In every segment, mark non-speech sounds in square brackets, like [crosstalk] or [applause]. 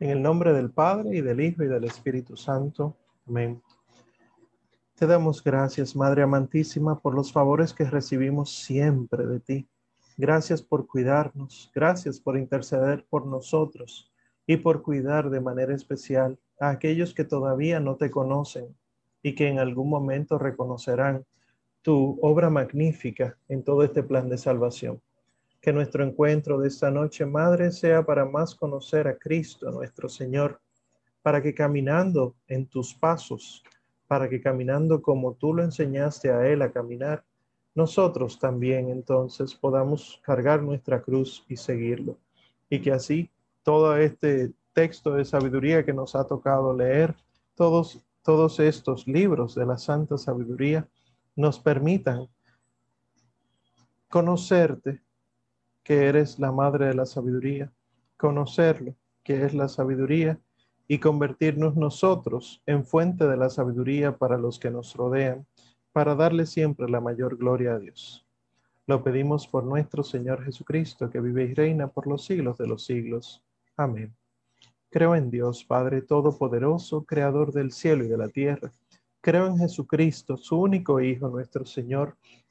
En el nombre del Padre y del Hijo y del Espíritu Santo. Amén. Te damos gracias, Madre amantísima, por los favores que recibimos siempre de ti. Gracias por cuidarnos, gracias por interceder por nosotros y por cuidar de manera especial a aquellos que todavía no te conocen y que en algún momento reconocerán tu obra magnífica en todo este plan de salvación. Que nuestro encuentro de esta noche, Madre, sea para más conocer a Cristo, nuestro Señor, para que caminando en tus pasos, para que caminando como tú lo enseñaste a Él a caminar, nosotros también entonces podamos cargar nuestra cruz y seguirlo. Y que así todo este texto de sabiduría que nos ha tocado leer, todos, todos estos libros de la santa sabiduría, nos permitan conocerte que eres la madre de la sabiduría, conocerlo, que es la sabiduría, y convertirnos nosotros en fuente de la sabiduría para los que nos rodean, para darle siempre la mayor gloria a Dios. Lo pedimos por nuestro Señor Jesucristo, que vive y reina por los siglos de los siglos. Amén. Creo en Dios, Padre Todopoderoso, Creador del cielo y de la tierra. Creo en Jesucristo, su único Hijo, nuestro Señor,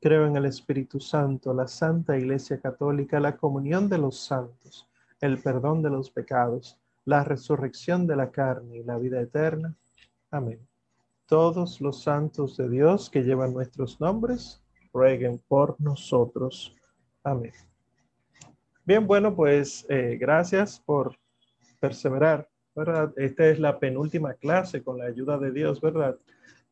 Creo en el Espíritu Santo, la Santa Iglesia Católica, la comunión de los santos, el perdón de los pecados, la resurrección de la carne y la vida eterna. Amén. Todos los santos de Dios que llevan nuestros nombres, rueguen por nosotros. Amén. Bien, bueno, pues eh, gracias por perseverar, ¿verdad? Esta es la penúltima clase con la ayuda de Dios, ¿verdad?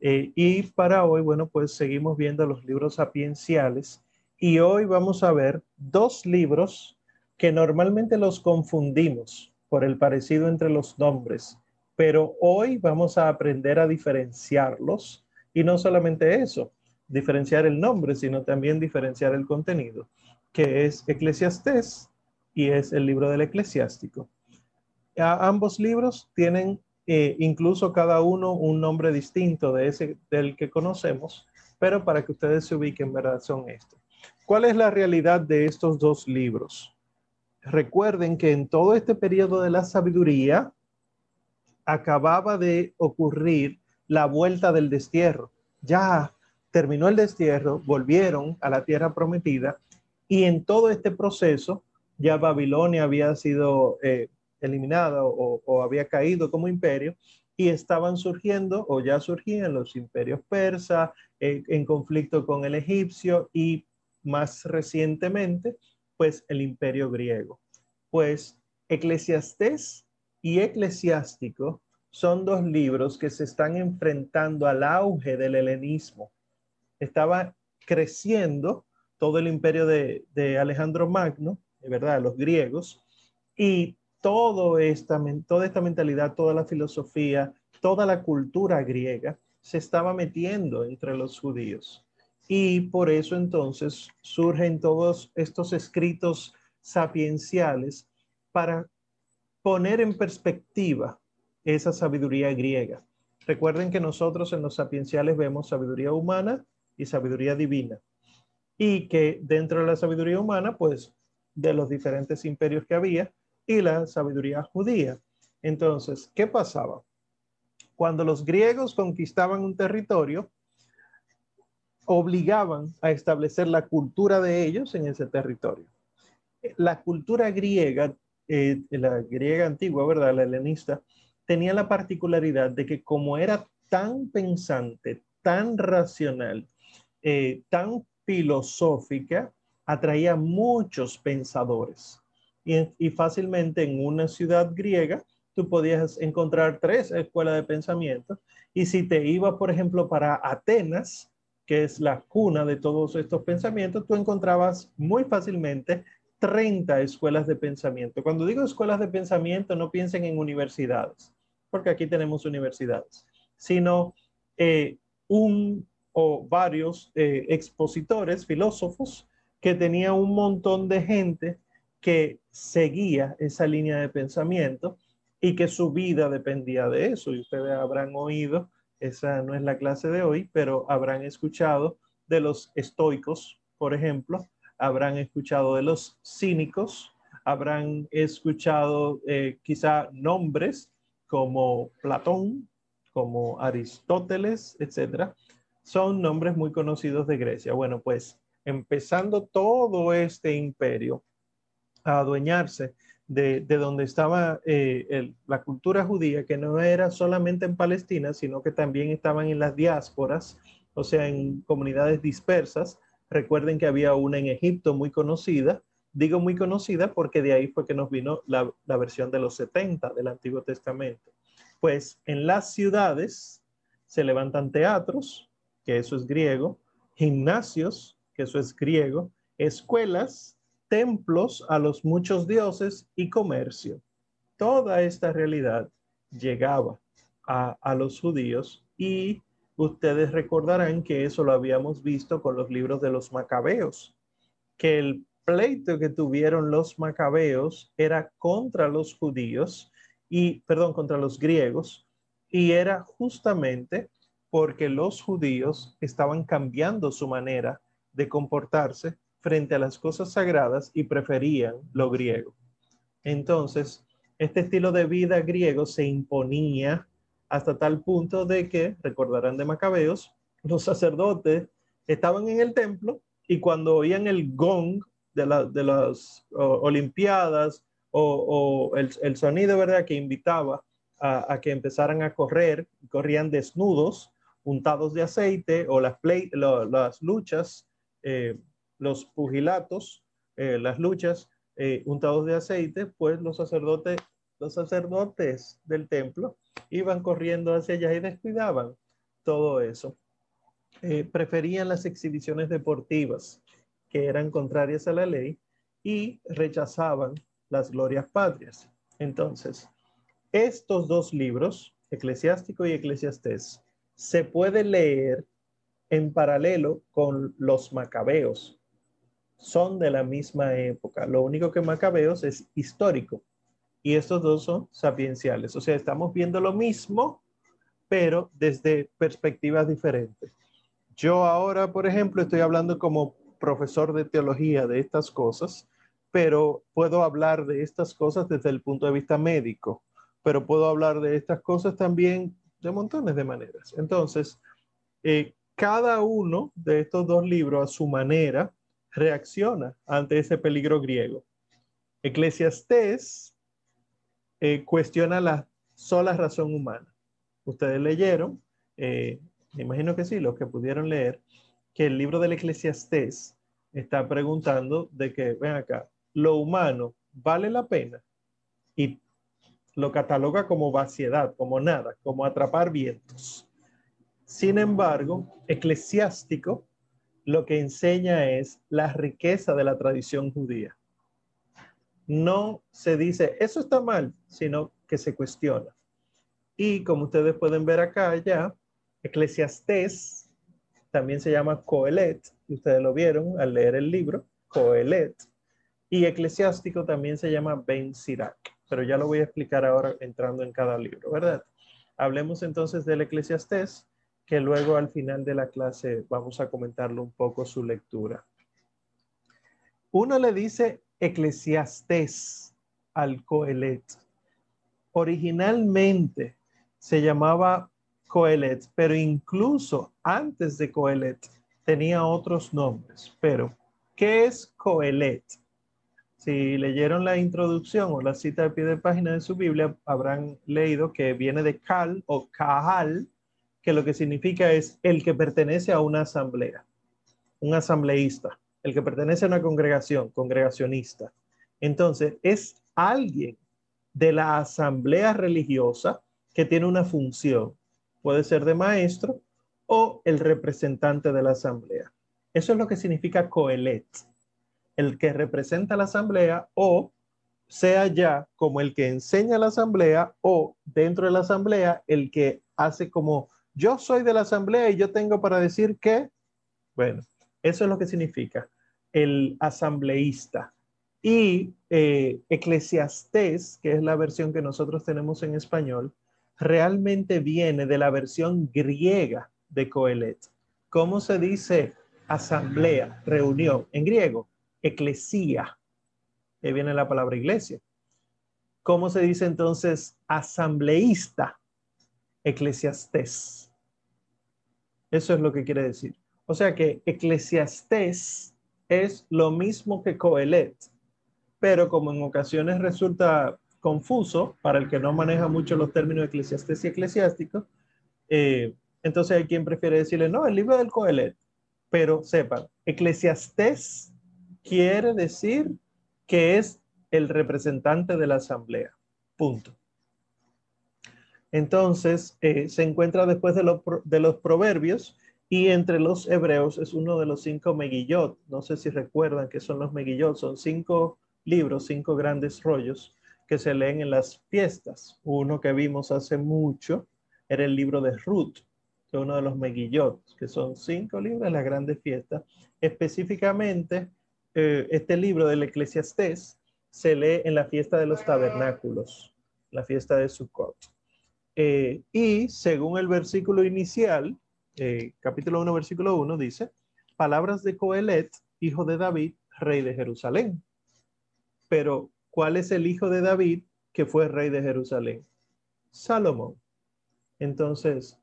Eh, y para hoy, bueno, pues seguimos viendo los libros sapienciales y hoy vamos a ver dos libros que normalmente los confundimos por el parecido entre los nombres, pero hoy vamos a aprender a diferenciarlos y no solamente eso, diferenciar el nombre, sino también diferenciar el contenido, que es Eclesiastés y es el libro del eclesiástico. ambos libros tienen eh, incluso cada uno un nombre distinto de ese del que conocemos, pero para que ustedes se ubiquen, ¿verdad? Son estos. ¿Cuál es la realidad de estos dos libros? Recuerden que en todo este periodo de la sabiduría acababa de ocurrir la vuelta del destierro. Ya terminó el destierro, volvieron a la tierra prometida y en todo este proceso ya Babilonia había sido eh, eliminada o, había caído como imperio y estaban surgiendo o ya surgían los imperios persa eh, en conflicto con el egipcio y más recientemente pues el imperio griego. Pues Eclesiastés y Eclesiástico son dos libros que se están enfrentando al auge del helenismo. Estaba creciendo todo el imperio de, de Alejandro Magno, de verdad, los griegos, y todo esta, toda esta mentalidad, toda la filosofía, toda la cultura griega se estaba metiendo entre los judíos. Y por eso entonces surgen todos estos escritos sapienciales para poner en perspectiva esa sabiduría griega. Recuerden que nosotros en los sapienciales vemos sabiduría humana y sabiduría divina. Y que dentro de la sabiduría humana, pues de los diferentes imperios que había, y la sabiduría judía. Entonces, ¿qué pasaba? Cuando los griegos conquistaban un territorio, obligaban a establecer la cultura de ellos en ese territorio. La cultura griega, eh, la griega antigua, ¿verdad? La helenista, tenía la particularidad de que como era tan pensante, tan racional, eh, tan filosófica, atraía muchos pensadores y, fácilmente en una ciudad griega tú podías encontrar tres escuelas de pensamiento y si te ibas, por ejemplo, para Atenas, que es la cuna de todos estos pensamientos, tú encontrabas muy fácilmente 30 escuelas de pensamiento. Cuando digo escuelas de pensamiento, no piensen en universidades, porque aquí tenemos universidades, sino eh, un o varios eh, expositores, filósofos, que tenía un montón de gente que seguía esa línea de pensamiento y que su vida dependía de eso. Y ustedes habrán oído, esa no es la clase de hoy, pero habrán escuchado de los estoicos, por ejemplo, habrán escuchado de los cínicos, habrán escuchado eh, quizá nombres como Platón, como Aristóteles, etcétera. Son nombres muy conocidos de Grecia. Bueno, pues empezando todo este imperio a adueñarse de, donde estaba eh, la cultura judía, que no era solamente en Palestina, sino que también estaban en las diásporas, o sea, en comunidades dispersas. Recuerden que había una en Egipto muy conocida, digo muy conocida porque de ahí fue que nos vino la, la versión de los 70 del Antiguo Testamento. Pues en las ciudades se levantan teatros, que eso es griego, gimnasios, que eso es griego, escuelas, templos a los muchos dioses y comercio. Toda esta realidad llegaba a, los judíos y ustedes recordarán que eso lo habíamos visto con los libros de los macabeos, que el pleito que tuvieron los macabeos era contra los judíos y, perdón, contra los griegos, y era justamente porque los judíos estaban cambiando su manera de comportarse frente a las cosas sagradas y preferían lo griego. Entonces, este estilo de vida griego se imponía hasta tal punto de que, recordarán de Macabeos, los sacerdotes estaban en el templo y cuando oían el gong de, las Olimpiadas o, el, sonido, ¿verdad?, que invitaba a, que empezaran a correr, corrían desnudos, untados de aceite o las, las luchas eh, los pugilatos, eh, las luchas eh, untados de aceite, pues los sacerdotes, los sacerdotes del templo iban corriendo hacia allá y descuidaban todo eso. Eh, preferían las exhibiciones deportivas que eran contrarias a la ley y rechazaban las glorias patrias. Entonces, estos dos libros, Eclesiástico y Eclesiastés, se puede leer en paralelo con los macabeos, son de la misma época. Lo único que Macabeos es histórico y estos dos son sapienciales. O sea, estamos viendo lo mismo, pero desde perspectivas diferentes. Yo ahora, por ejemplo, estoy hablando como profesor de teología de estas cosas, pero puedo hablar de estas cosas desde el punto de vista médico, pero puedo hablar de estas cosas también de montones de maneras. Entonces, eh, cada uno de estos dos libros a su manera reacciona ante ese peligro griego. Eclesiastés eh, cuestiona la sola razón humana. Ustedes leyeron, eh, me imagino que sí, los que pudieron leer, que el libro del Eclesiastés está preguntando de que, ven acá, lo humano vale la pena y lo cataloga como vaciedad, como nada, como atrapar vientos. Sin embargo, eclesiástico lo que enseña es la riqueza de la tradición judía. No se dice, eso está mal, sino que se cuestiona. Y como ustedes pueden ver acá ya, Eclesiastés también se llama Coelet, y ustedes lo vieron al leer el libro, Coelet. Y eclesiástico también se llama Ben Sirac, pero ya lo voy a explicar ahora entrando en cada libro, ¿verdad? Hablemos entonces del Eclesiastés que luego al final de la clase vamos a comentarlo un poco su lectura. Uno le dice eclesiastés al Coelet. Originalmente se llamaba Coelet, pero incluso antes de Coelet tenía otros nombres. Pero, ¿qué es Coelet? Si leyeron la introducción o la cita de pie de página de su Biblia, habrán leído que viene de Cal o Kahal, que lo que significa es el que pertenece a una asamblea, un asambleísta, el que pertenece a una congregación, congregacionista. Entonces, es alguien de la asamblea religiosa que tiene una función. Puede ser de maestro o el representante de la asamblea. Eso es lo que significa coelet, el que representa la asamblea o sea ya como el que enseña la asamblea o dentro de la asamblea el que hace como yo soy de la asamblea y yo tengo para decir que, bueno, eso es lo que significa el asambleísta. Y eh, eclesiastés, que es la versión que nosotros tenemos en español, realmente viene de la versión griega de Coelet. ¿Cómo se dice asamblea, reunión? En griego, eclesía. Ahí viene la palabra iglesia. ¿Cómo se dice entonces asambleísta? Eclesiastés. Eso es lo que quiere decir. O sea que eclesiastés es lo mismo que coelet, pero como en ocasiones resulta confuso para el que no maneja mucho los términos eclesiastés y eclesiásticos, eh, entonces hay quien prefiere decirle, no, el libro del coelet. Pero sepan, eclesiastés quiere decir que es el representante de la asamblea. Punto. Entonces, eh, se encuentra después de, los proverbios y entre los hebreos es uno de los cinco megillot. No sé si recuerdan que son los megillot. Son cinco libros, cinco grandes rollos que se leen en las fiestas. Uno que vimos hace mucho era el libro de Ruth, que es uno de los megillot, que son cinco libros de las grandes fiestas. Específicamente, eh, este libro del Eclesiastés se lee en la fiesta de los tabernáculos, la fiesta de Sukkot. Eh, y según el versículo inicial, eh, capítulo 1, versículo 1, dice, palabras de Coelet, hijo de David, rey de Jerusalén. Pero, ¿cuál es el hijo de David que fue rey de Jerusalén? Salomón. Entonces,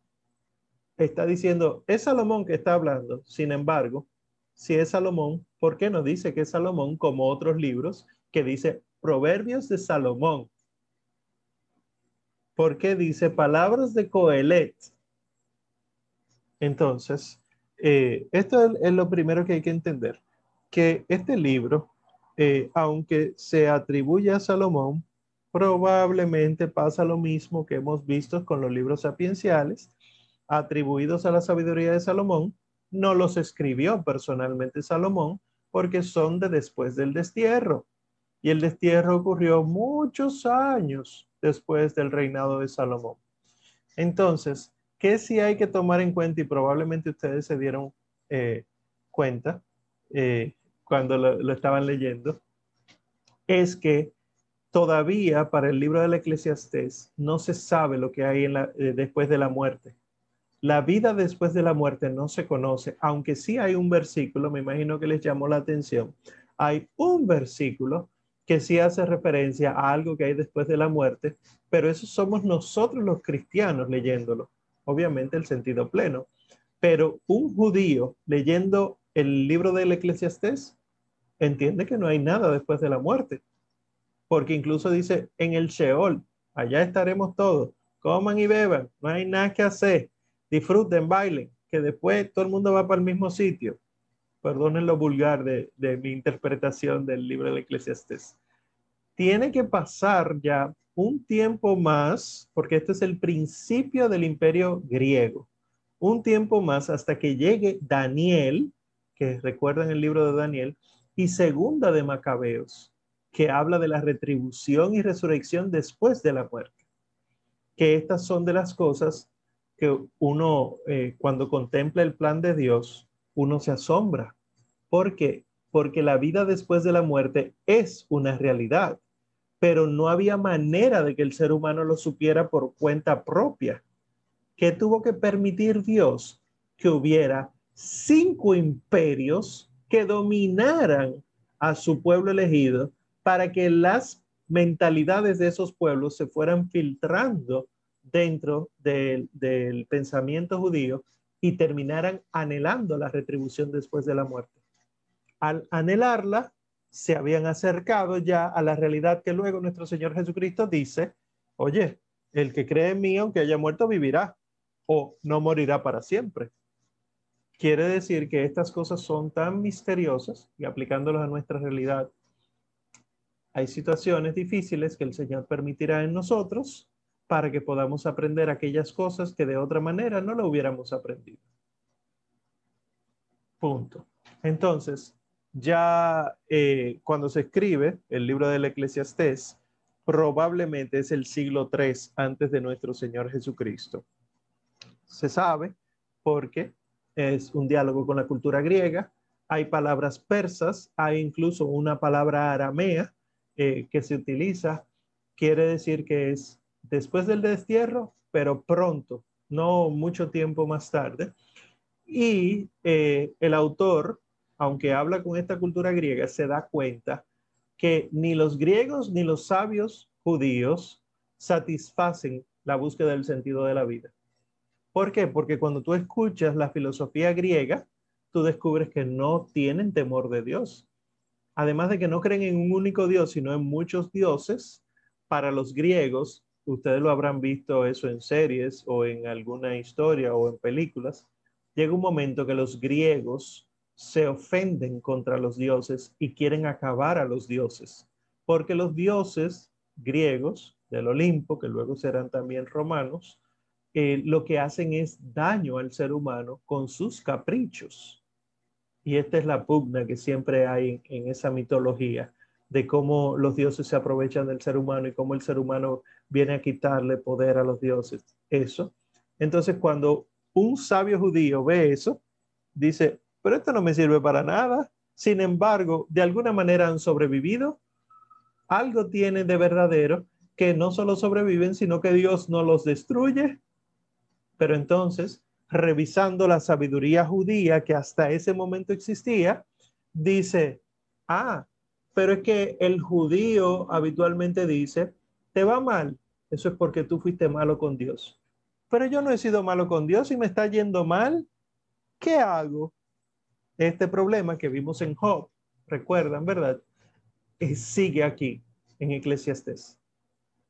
está diciendo, es Salomón que está hablando. Sin embargo, si es Salomón, ¿por qué no dice que es Salomón como otros libros que dice Proverbios de Salomón? ¿Por qué dice palabras de Coelet? Entonces, eh, esto es, lo primero que hay que entender, que este libro, eh, aunque se atribuye a Salomón, probablemente pasa lo mismo que hemos visto con los libros sapienciales, atribuidos a la sabiduría de Salomón, no los escribió personalmente Salomón porque son de después del destierro. Y el destierro ocurrió muchos años después del reinado de Salomón. Entonces, ¿qué sí hay que tomar en cuenta? Y probablemente ustedes se dieron eh, cuenta eh, cuando lo, estaban leyendo, es que todavía para el libro del Eclesiastés no se sabe lo que hay eh, después de la muerte. La vida después de la muerte no se conoce, aunque sí hay un versículo, me imagino que les llamó la atención. Hay un versículo que sí hace referencia a algo que hay después de la muerte, pero eso somos nosotros los cristianos leyéndolo, obviamente el sentido pleno. Pero un judío leyendo el libro del Eclesiastés entiende que no hay nada después de la muerte, porque incluso dice en el Sheol, allá estaremos todos, coman y beban, no hay nada que hacer, disfruten, bailen, que después todo el mundo va para el mismo sitio. Perdonen lo vulgar de, mi interpretación del libro del Eclesiastés. Tiene que pasar ya un tiempo más, porque este es el principio del imperio griego, un tiempo más hasta que llegue Daniel, que recuerdan el libro de Daniel, y segunda de Macabeos, que habla de la retribución y resurrección después de la muerte. Que estas son de las cosas que uno, eh, cuando contempla el plan de Dios, uno se asombra. ¿Por qué? Porque la vida después de la muerte es una realidad, pero no había manera de que el ser humano lo supiera por cuenta propia. ¿Qué tuvo que permitir Dios? Que hubiera cinco imperios que dominaran a su pueblo elegido para que las mentalidades de esos pueblos se fueran filtrando dentro del, pensamiento judío y terminaran anhelando la retribución después de la muerte. Al anhelarla, se habían acercado ya a la realidad que luego nuestro Señor Jesucristo dice, oye, el que cree en mí, aunque haya muerto, vivirá o no morirá para siempre. Quiere decir que estas cosas son tan misteriosas y aplicándolas a nuestra realidad, hay situaciones difíciles que el Señor permitirá en nosotros para que podamos aprender aquellas cosas que de otra manera no lo hubiéramos aprendido. Punto. Entonces, ya eh, cuando se escribe el libro del Eclesiastés, probablemente es el siglo III antes de nuestro Señor Jesucristo. se sabe porque es un diálogo con la cultura griega. Hay palabras persas, hay incluso una palabra aramea eh, que se utiliza. Quiere decir que es después del destierro, pero pronto, no mucho tiempo más tarde. Y eh, el autor, aunque habla con esta cultura griega, se da cuenta que ni los griegos ni los sabios judíos satisfacen la búsqueda del sentido de la vida. ¿Por qué? Porque cuando tú escuchas la filosofía griega, tú descubres que no tienen temor de Dios. Además de que no creen en un único Dios, sino en muchos dioses, para los griegos, ustedes lo habrán visto eso en series o en alguna historia o en películas, llega un momento que los griegos se ofenden contra los dioses y quieren acabar a los dioses, porque los dioses griegos del Olimpo, que luego serán también romanos, eh, lo que hacen es daño al ser humano con sus caprichos. Y esta es la pugna que siempre hay en, esa mitología de cómo los dioses se aprovechan del ser humano y cómo el ser humano viene a quitarle poder a los dioses. Eso. Entonces, cuando un sabio judío ve eso, dice, pero esto no me sirve para nada. Sin embargo, de alguna manera han sobrevivido. Algo tiene de verdadero que no solo sobreviven, sino que Dios no los destruye pero entonces, revisando la sabiduría judía que hasta ese momento existía, dice, ah, pero es que el judío habitualmente dice, te va mal, eso es porque tú fuiste malo con Dios. Pero yo no he sido malo con Dios y me está yendo mal. ¿Qué hago? Este problema que vimos en Job, recuerdan, ¿verdad? Eh, sigue aquí en Eclesiastes.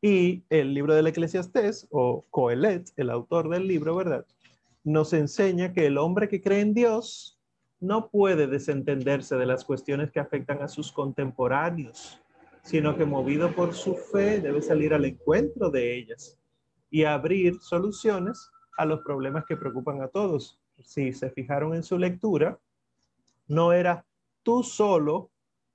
Y el libro del Eclesiastés, o Coelet, el autor del libro, ¿verdad? Nos enseña que el hombre que cree en Dios no puede desentenderse de las cuestiones que afectan a sus contemporáneos, sino que movido por su fe debe salir al encuentro de ellas y abrir soluciones a los problemas que preocupan a todos. Si se fijaron en su lectura, no era tú solo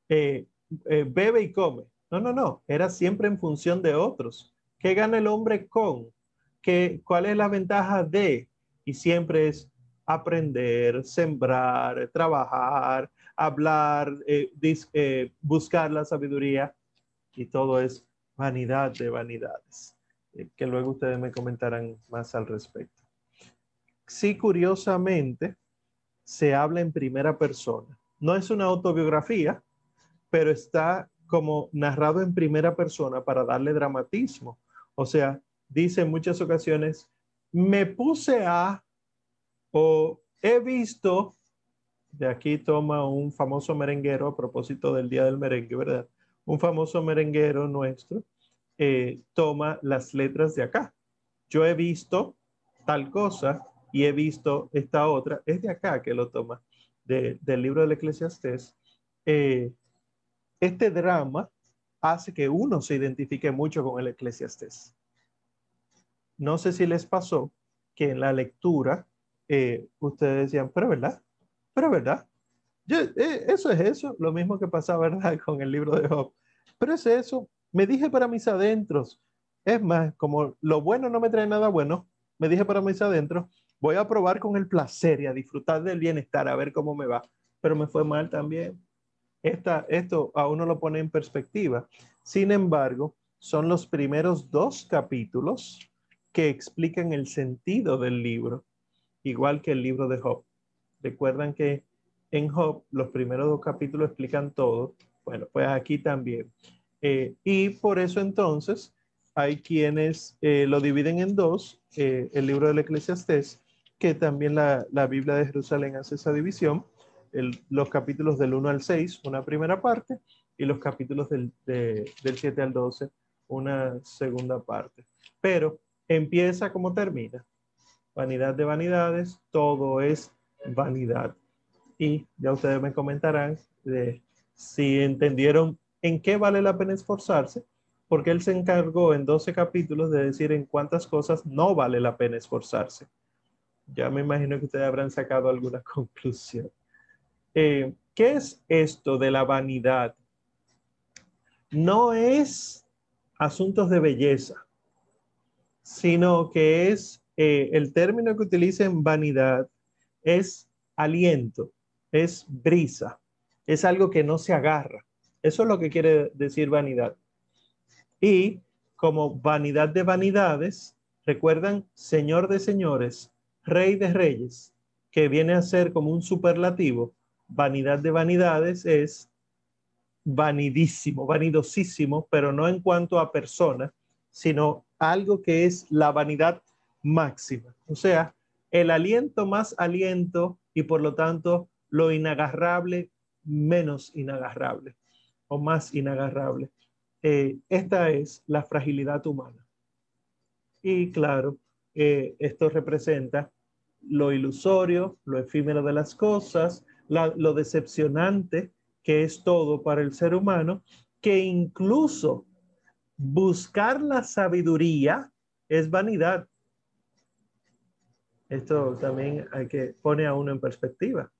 eh, eh, bebe y come, no, no, no, era siempre en función de otros. ¿Qué gana el hombre con? ¿Qué, ¿Cuál es la ventaja de? Y siempre es aprender, sembrar, trabajar, hablar, eh, eh, buscar la sabiduría y todo es vanidad de vanidades, eh, que luego ustedes me comentarán más al respecto. Sí, curiosamente, se habla en primera persona. No es una autobiografía, pero está como narrado en primera persona para darle dramatismo. O sea, dice en muchas ocasiones, me puse a he visto, de aquí toma un famoso merenguero a propósito del Día del Merengue, ¿verdad? Un famoso merenguero nuestro eh, toma las letras de acá. Yo he visto tal cosa y he visto esta otra. Es de acá que lo toma, del libro del Eclesiastés. Eh, este drama hace que uno se identifique mucho con el eclesiastés. No sé si les pasó que en la lectura eh, ustedes decían, pero verdad, pero verdad. Eh, eso es eso, lo mismo que pasa, ¿verdad? [laughs] Con el libro de Job. Pero es eso, me dije para mis adentros. Es más, como lo bueno no me trae nada bueno, me dije para mis adentros, voy a probar con el placer y a disfrutar del bienestar, a ver cómo me va. Pero me fue mal también esto a uno lo pone en perspectiva. Sin embargo, son los primeros dos capítulos que explican el sentido del libro, igual que el libro de Job. Recuerdan que en Job los primeros dos capítulos explican todo. Bueno, pues aquí también. Eh, y por eso entonces hay quienes eh, lo dividen en dos, eh, el libro del Eclesiastés, que también la, la Biblia de Jerusalén hace esa división los capítulos del 1 al 6, una primera parte, y los capítulos del, del 7 al 12, una segunda parte. Pero empieza como termina. Vanidad de vanidades, todo es vanidad. Y ya ustedes me comentarán si entendieron en qué vale la pena esforzarse, porque él se encargó en 12 capítulos de decir en cuántas cosas no vale la pena esforzarse. Ya me imagino que ustedes habrán sacado alguna [laughs] conclusión. Eh, ¿qué es esto de la vanidad? No es asuntos de belleza, sino que es eh, el término que utilicen vanidad es aliento, es brisa, es algo que no se agarra. Eso es lo que quiere decir vanidad. Y como vanidad de vanidades, recuerdan, Señor de señores, Rey de reyes, que viene a ser como un superlativo, vanidad de vanidades es vanidísimo, vanidosísimo, pero no en cuanto a persona, sino algo que es la vanidad máxima. O sea, el aliento más aliento y por lo tanto lo inagarrable menos inagarrable o más inagarrable. Eh, esta es la fragilidad humana. Y claro, eh, esto representa lo ilusorio, lo efímero de las cosas, lo decepcionante que es todo para el ser humano, que incluso buscar la sabiduría es vanidad. Esto también hay que poner a uno en perspectiva,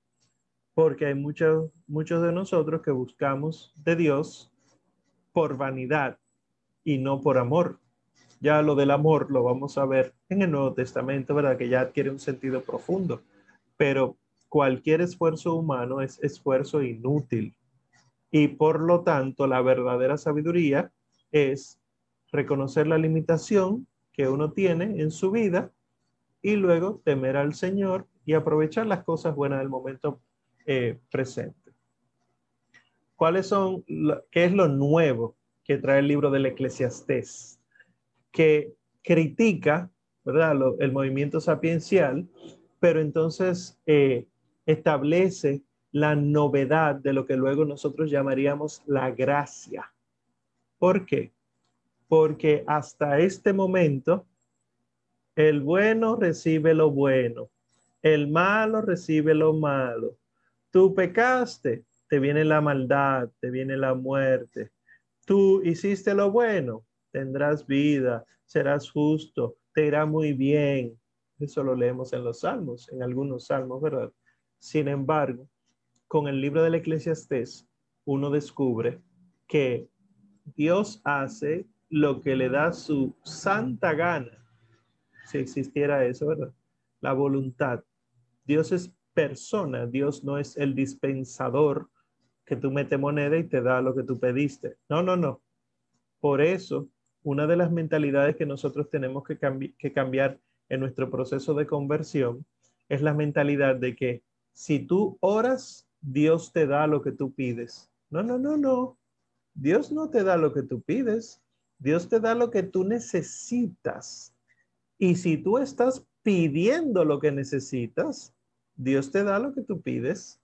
porque hay muchos, muchos de nosotros que buscamos de Dios por vanidad y no por amor. Ya lo del amor lo vamos a ver en el Nuevo Testamento, ¿verdad? Que ya adquiere un sentido profundo, pero cualquier esfuerzo humano es esfuerzo inútil. Y por lo tanto, la verdadera sabiduría es reconocer la limitación que uno tiene en su vida y luego temer al Señor y aprovechar las cosas buenas del momento eh, presente. ¿Cuáles son, qué es lo nuevo que trae el libro del Eclesiastés? Que critica, ¿verdad?, el movimiento sapiencial, pero entonces eh, establece la novedad de lo que luego nosotros llamaríamos la gracia. ¿Por qué? Porque hasta este momento el bueno recibe lo bueno, el malo recibe lo malo. Tú pecaste, te viene la maldad, te viene la muerte. Tú hiciste lo bueno, tendrás vida, serás justo, te irá muy bien. Eso lo leemos en los salmos, en algunos salmos, ¿verdad? Sin embargo, con el libro del Eclesiastés, uno descubre que Dios hace lo que le da su santa gana, si existiera eso, ¿verdad? La voluntad. Dios es persona, Dios no es el dispensador que tú metes moneda y te da lo que tú pediste. No, no, no. Por eso, una de las mentalidades que nosotros tenemos que, que cambiar en nuestro proceso de conversión es la mentalidad de que si tú oras, Dios te da lo que tú pides. No, no, no, no. Dios no te da lo que tú pides. Dios te da lo que tú necesitas. Y si tú estás pidiendo lo que necesitas, Dios te da lo que tú pides.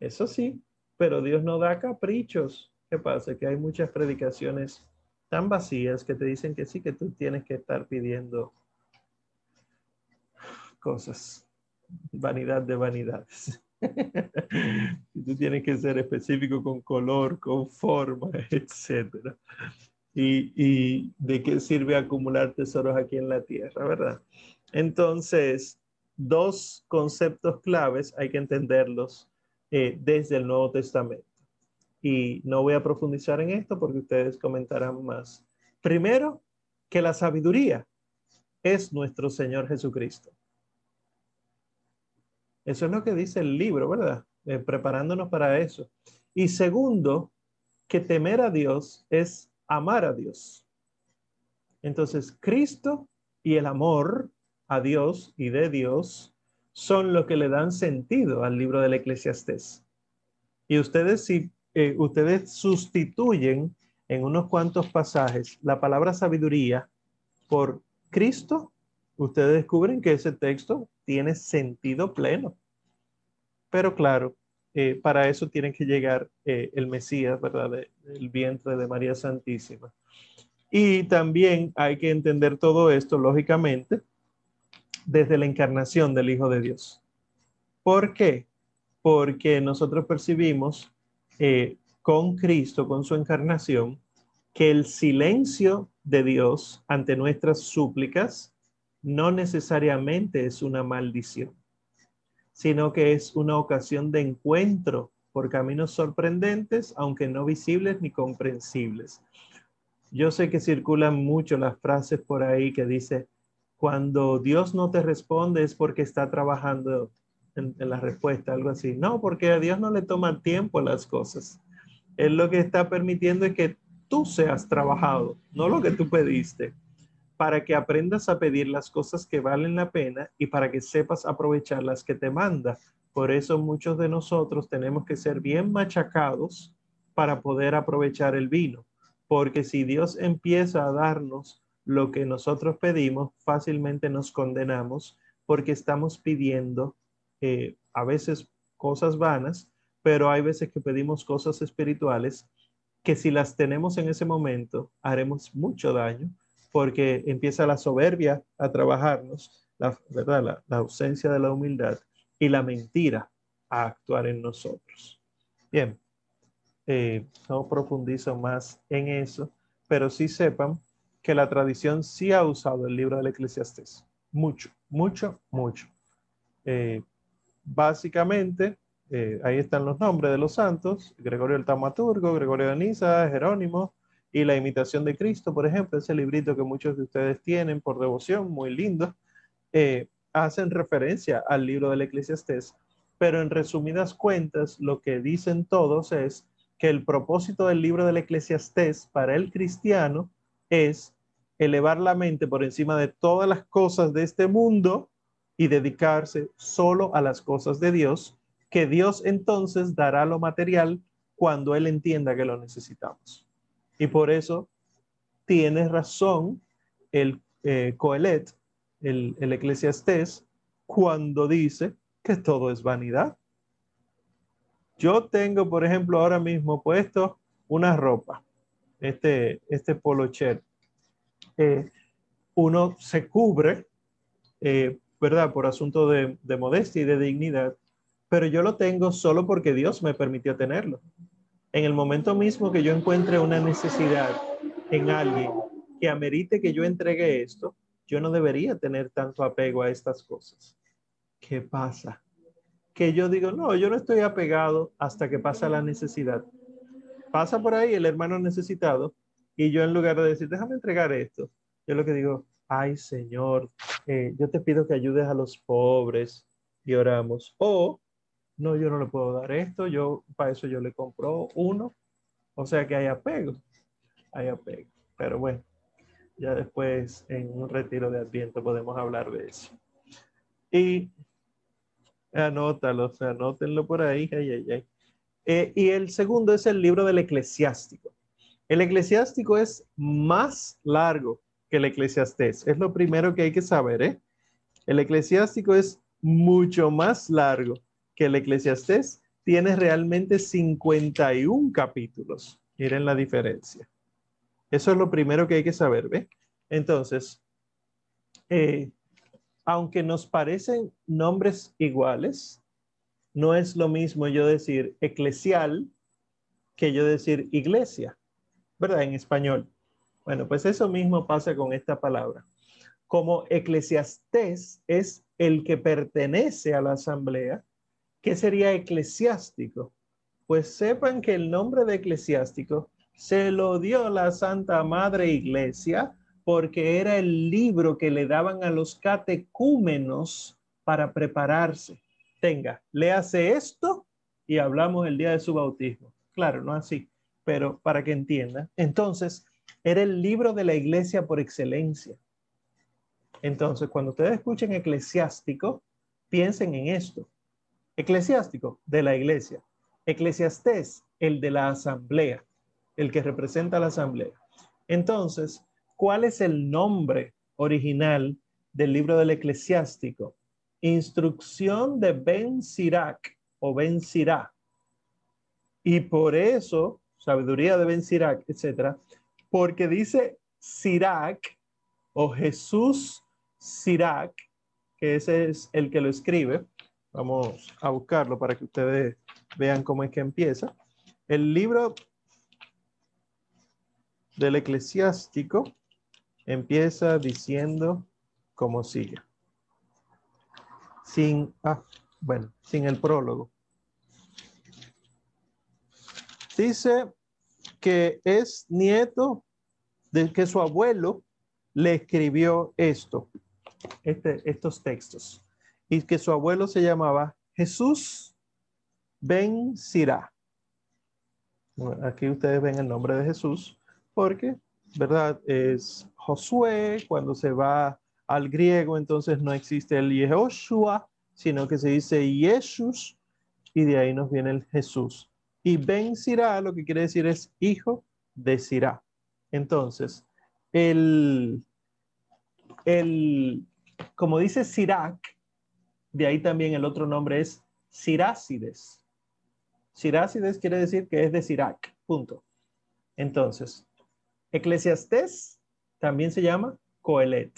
Eso sí, pero Dios no da caprichos. ¿Qué pasa? Que hay muchas predicaciones tan vacías que te dicen que sí, que tú tienes que estar pidiendo cosas vanidad de vanidades. [laughs] tú tienes que ser específico con color, con forma, [laughs] etc. Y, de qué sirve acumular tesoros aquí en la tierra, ¿verdad? Entonces, dos conceptos claves hay que entenderlos eh, desde el Nuevo Testamento. Y no voy a profundizar en esto porque ustedes comentarán más. Primero, que la sabiduría es nuestro Señor Jesucristo. Eso es lo que dice el libro, ¿verdad? Eh, preparándonos para eso. Y segundo, que temer a Dios es amar a Dios. Entonces, Cristo y el amor a Dios y de Dios son lo que le dan sentido al libro del Eclesiastés. Y ustedes, si eh, ustedes sustituyen en unos cuantos pasajes la palabra sabiduría por Cristo, ustedes descubren que ese texto tiene sentido pleno. Pero claro, eh, para eso tiene que llegar eh, el Mesías, ¿verdad? el vientre de María Santísima. Y también hay que entender todo esto, lógicamente, desde la encarnación del Hijo de Dios. ¿Por qué? Porque nosotros percibimos eh, con Cristo, con su encarnación, que el silencio de Dios ante nuestras súplicas no necesariamente es una maldición, sino que es una ocasión de encuentro por caminos sorprendentes, aunque no visibles ni comprensibles. Yo sé que circulan mucho las frases por ahí que dice, cuando Dios no te responde es porque está trabajando en, la respuesta, algo así. No, porque a Dios no le toma tiempo las cosas. Él lo que está permitiendo es que tú seas trabajado, no lo que tú pediste, para que aprendas a pedir las cosas que valen la pena y para que sepas aprovechar las que te manda. Por eso muchos de nosotros tenemos que ser bien machacados para poder aprovechar el vino, porque si Dios empieza a darnos lo que nosotros pedimos, fácilmente nos condenamos porque estamos pidiendo eh, a veces cosas vanas, pero hay veces que pedimos cosas espirituales que si las tenemos en ese momento haremos mucho daño porque empieza la soberbia a trabajarnos, la, ¿verdad? La, ausencia de la humildad y la mentira a actuar en nosotros. Bien, eh, no profundizo más en eso, pero sí sepan que la tradición sí ha usado el libro del Eclesiastés. Mucho, mucho, mucho. Eh, básicamente, eh, ahí están los nombres de los santos, Gregorio el Taumaturgo, Gregorio de Niza, Jerónimo, y La imitación de Cristo, por ejemplo, ese librito que muchos de ustedes tienen por devoción, muy lindo, eh, hacen referencia al libro del Eclesiastés, pero en resumidas cuentas, lo que dicen todos es que el propósito del libro del Eclesiastés para el cristiano es elevar la mente por encima de todas las cosas de este mundo y dedicarse solo a las cosas de Dios, que Dios entonces dará lo material cuando Él entienda que lo necesitamos. Y por eso tiene razón el eh, Coelet, el, el eclesiastés, cuando dice que todo es vanidad. Yo tengo, por ejemplo, ahora mismo puesto una ropa este, este polocher, eh, uno se cubre, eh, ¿verdad? Por asunto de, de modestia y de dignidad, pero yo lo tengo solo porque Dios me permitió tenerlo. En el momento mismo que yo encuentre una necesidad en alguien que amerite que yo entregue esto, yo no debería tener tanto apego a estas cosas. ¿Qué pasa? Que yo digo, no, yo no estoy apegado hasta que pasa la necesidad pasa por ahí el hermano necesitado y yo en lugar de decir, déjame entregar esto, yo lo que digo, ay Señor, eh, yo te pido que ayudes a los pobres y oramos. O, no, yo no le puedo dar esto, yo para eso yo le compro uno. O sea que hay apego, hay apego. Pero bueno, ya después en un retiro de Adviento podemos hablar de eso. Y anótalo, o sea, anótenlo por ahí, ay, ay, ay. Eh, y el segundo es el libro del eclesiástico. El eclesiástico es más largo que el eclesiastés. Es lo primero que hay que saber. ¿eh? El eclesiástico es mucho más largo que el eclesiastés. Tiene realmente 51 capítulos. Miren la diferencia. Eso es lo primero que hay que saber. ¿ve? Entonces, eh, aunque nos parecen nombres iguales, no es lo mismo yo decir eclesial que yo decir iglesia, ¿verdad? En español. Bueno, pues eso mismo pasa con esta palabra. Como eclesiastés es el que pertenece a la asamblea, ¿qué sería eclesiástico? Pues sepan que el nombre de eclesiástico se lo dio la Santa Madre Iglesia porque era el libro que le daban a los catecúmenos para prepararse tenga, léase esto y hablamos el día de su bautismo. Claro, no así, pero para que entienda. Entonces, era el libro de la iglesia por excelencia. Entonces, cuando ustedes escuchen eclesiástico, piensen en esto. Eclesiástico, de la iglesia. Eclesiastés, el de la asamblea, el que representa la asamblea. Entonces, ¿cuál es el nombre original del libro del eclesiástico? instrucción de Ben Sirac o Ben Sirá. Y por eso, sabiduría de Ben Sirac, etcétera, porque dice Sirac o Jesús Sirac, que ese es el que lo escribe. Vamos a buscarlo para que ustedes vean cómo es que empieza. El libro del eclesiástico empieza diciendo como sigue sin, ah, bueno, sin el prólogo. Dice que es nieto de que su abuelo le escribió esto. este, estos textos y que su abuelo se llamaba Jesús Ben Sirá. aquí ustedes ven el nombre de Jesús porque, ¿verdad? Es Josué, cuando se va al griego, entonces no existe el Yehoshua, sino que se dice Jesús y de ahí nos viene el Jesús. Y Ben Sirá lo que quiere decir es hijo de Sirá. Entonces, el, el, como dice Sirac, de ahí también el otro nombre es Sirácides. Sirácides quiere decir que es de Sirac, punto. Entonces, Eclesiastés también se llama Coelet.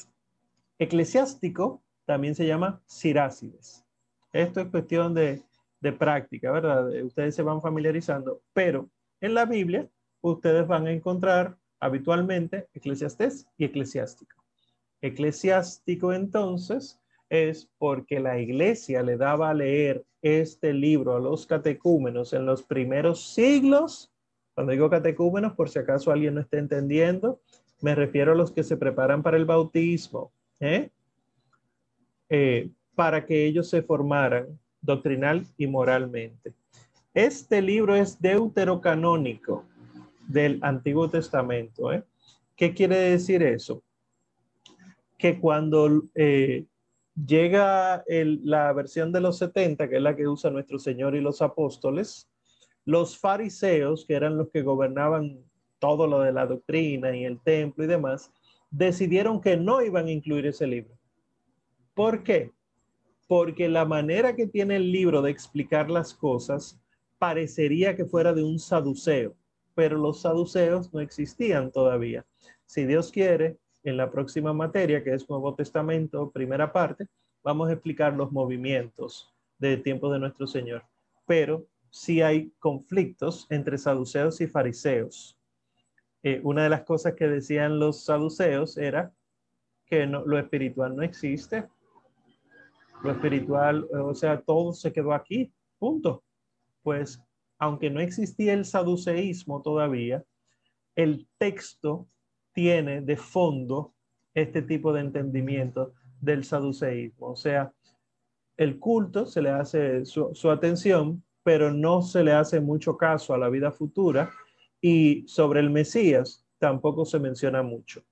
Eclesiástico también se llama Sirácides. Esto es cuestión de, de práctica, ¿verdad? Ustedes se van familiarizando, pero en la Biblia ustedes van a encontrar habitualmente eclesiastés y eclesiástico. Eclesiástico entonces es porque la iglesia le daba a leer este libro a los catecúmenos en los primeros siglos. Cuando digo catecúmenos, por si acaso alguien no está entendiendo, me refiero a los que se preparan para el bautismo, ¿eh? Eh, para que ellos se formaran doctrinal y moralmente. Este libro es deuterocanónico del Antiguo Testamento. ¿eh? ¿Qué quiere decir eso? Que cuando eh, llega la versión de los 70, que es la que usa nuestro Señor y los apóstoles, los fariseos, que eran los que gobernaban todo lo de la doctrina y el templo y demás, decidieron que no iban a incluir ese libro. ¿Por qué? Porque la manera que tiene el libro de explicar las cosas parecería que fuera de un saduceo pero los saduceos no existían todavía. Si Dios quiere, en la próxima materia, que es Nuevo Testamento, primera parte, vamos a explicar los movimientos de tiempo de nuestro Señor. Pero sí hay conflictos entre saduceos y fariseos. Eh, una de las cosas que decían los saduceos era que lo espiritual no existe. Lo espiritual, o sea, todo se quedó aquí, punto. Pues aunque no existía el saduceísmo todavía, el texto tiene de fondo este tipo de entendimiento del saduceísmo. O sea, el culto se le hace su, atención, pero no se le hace mucho caso a la vida futura y sobre el Mesías tampoco se menciona mucho.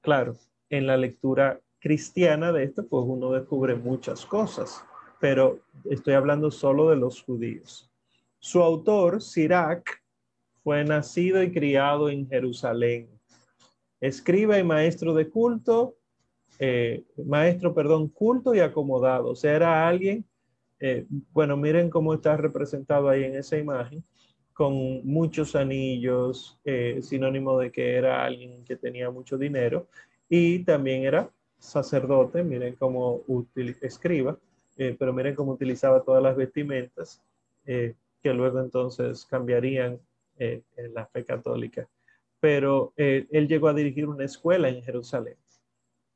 Claro, en la lectura cristiana de esto, pues uno descubre muchas cosas pero estoy hablando solo de los judíos. Su autor, Sirac, fue nacido y criado en Jerusalén. Escriba y maestro de culto, eh, maestro, perdón, culto y acomodado. O sea, era alguien, eh, bueno, miren cómo está representado ahí en esa imagen, con muchos anillos, eh, sinónimo de que era alguien que tenía mucho dinero, y también era sacerdote, miren cómo escriba, eh, pero miren cómo utilizaba todas las vestimentas que luego entonces cambiarían eh, en la fe católica. Pero él llegó a dirigir una escuela en Jerusalén.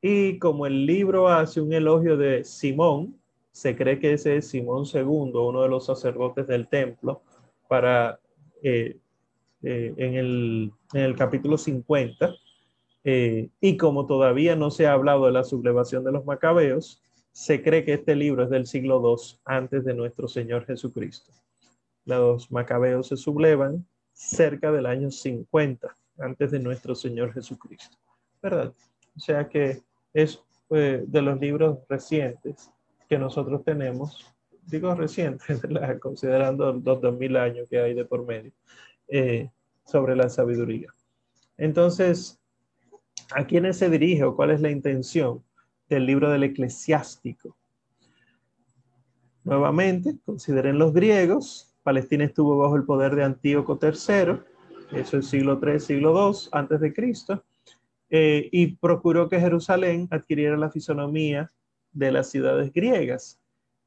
Y como el libro hace un elogio de Simón, se cree que ese es Simón II, uno de los sacerdotes del templo, para en el, en, el, capítulo 50. y como todavía no se ha hablado de la sublevación de los macabeos, se cree que este libro es del siglo II antes de nuestro Señor Jesucristo. Los macabeos se sublevan cerca del año 50 antes de nuestro Señor Jesucristo. ¿Verdad? O sea que es eh, de los libros recientes que nosotros tenemos, digo recientes, [laughs] considerando los 2000 años que hay de por medio, eh, sobre la sabiduría. Entonces, ¿a quiénes se dirige o cuál es la intención? del libro del eclesiástico. Nuevamente, consideren los griegos. Palestina estuvo bajo el poder de Antíoco III, eso es siglo III, siglo II, antes de Cristo, eh, y procuró que Jerusalén adquiriera la fisonomía de las ciudades griegas.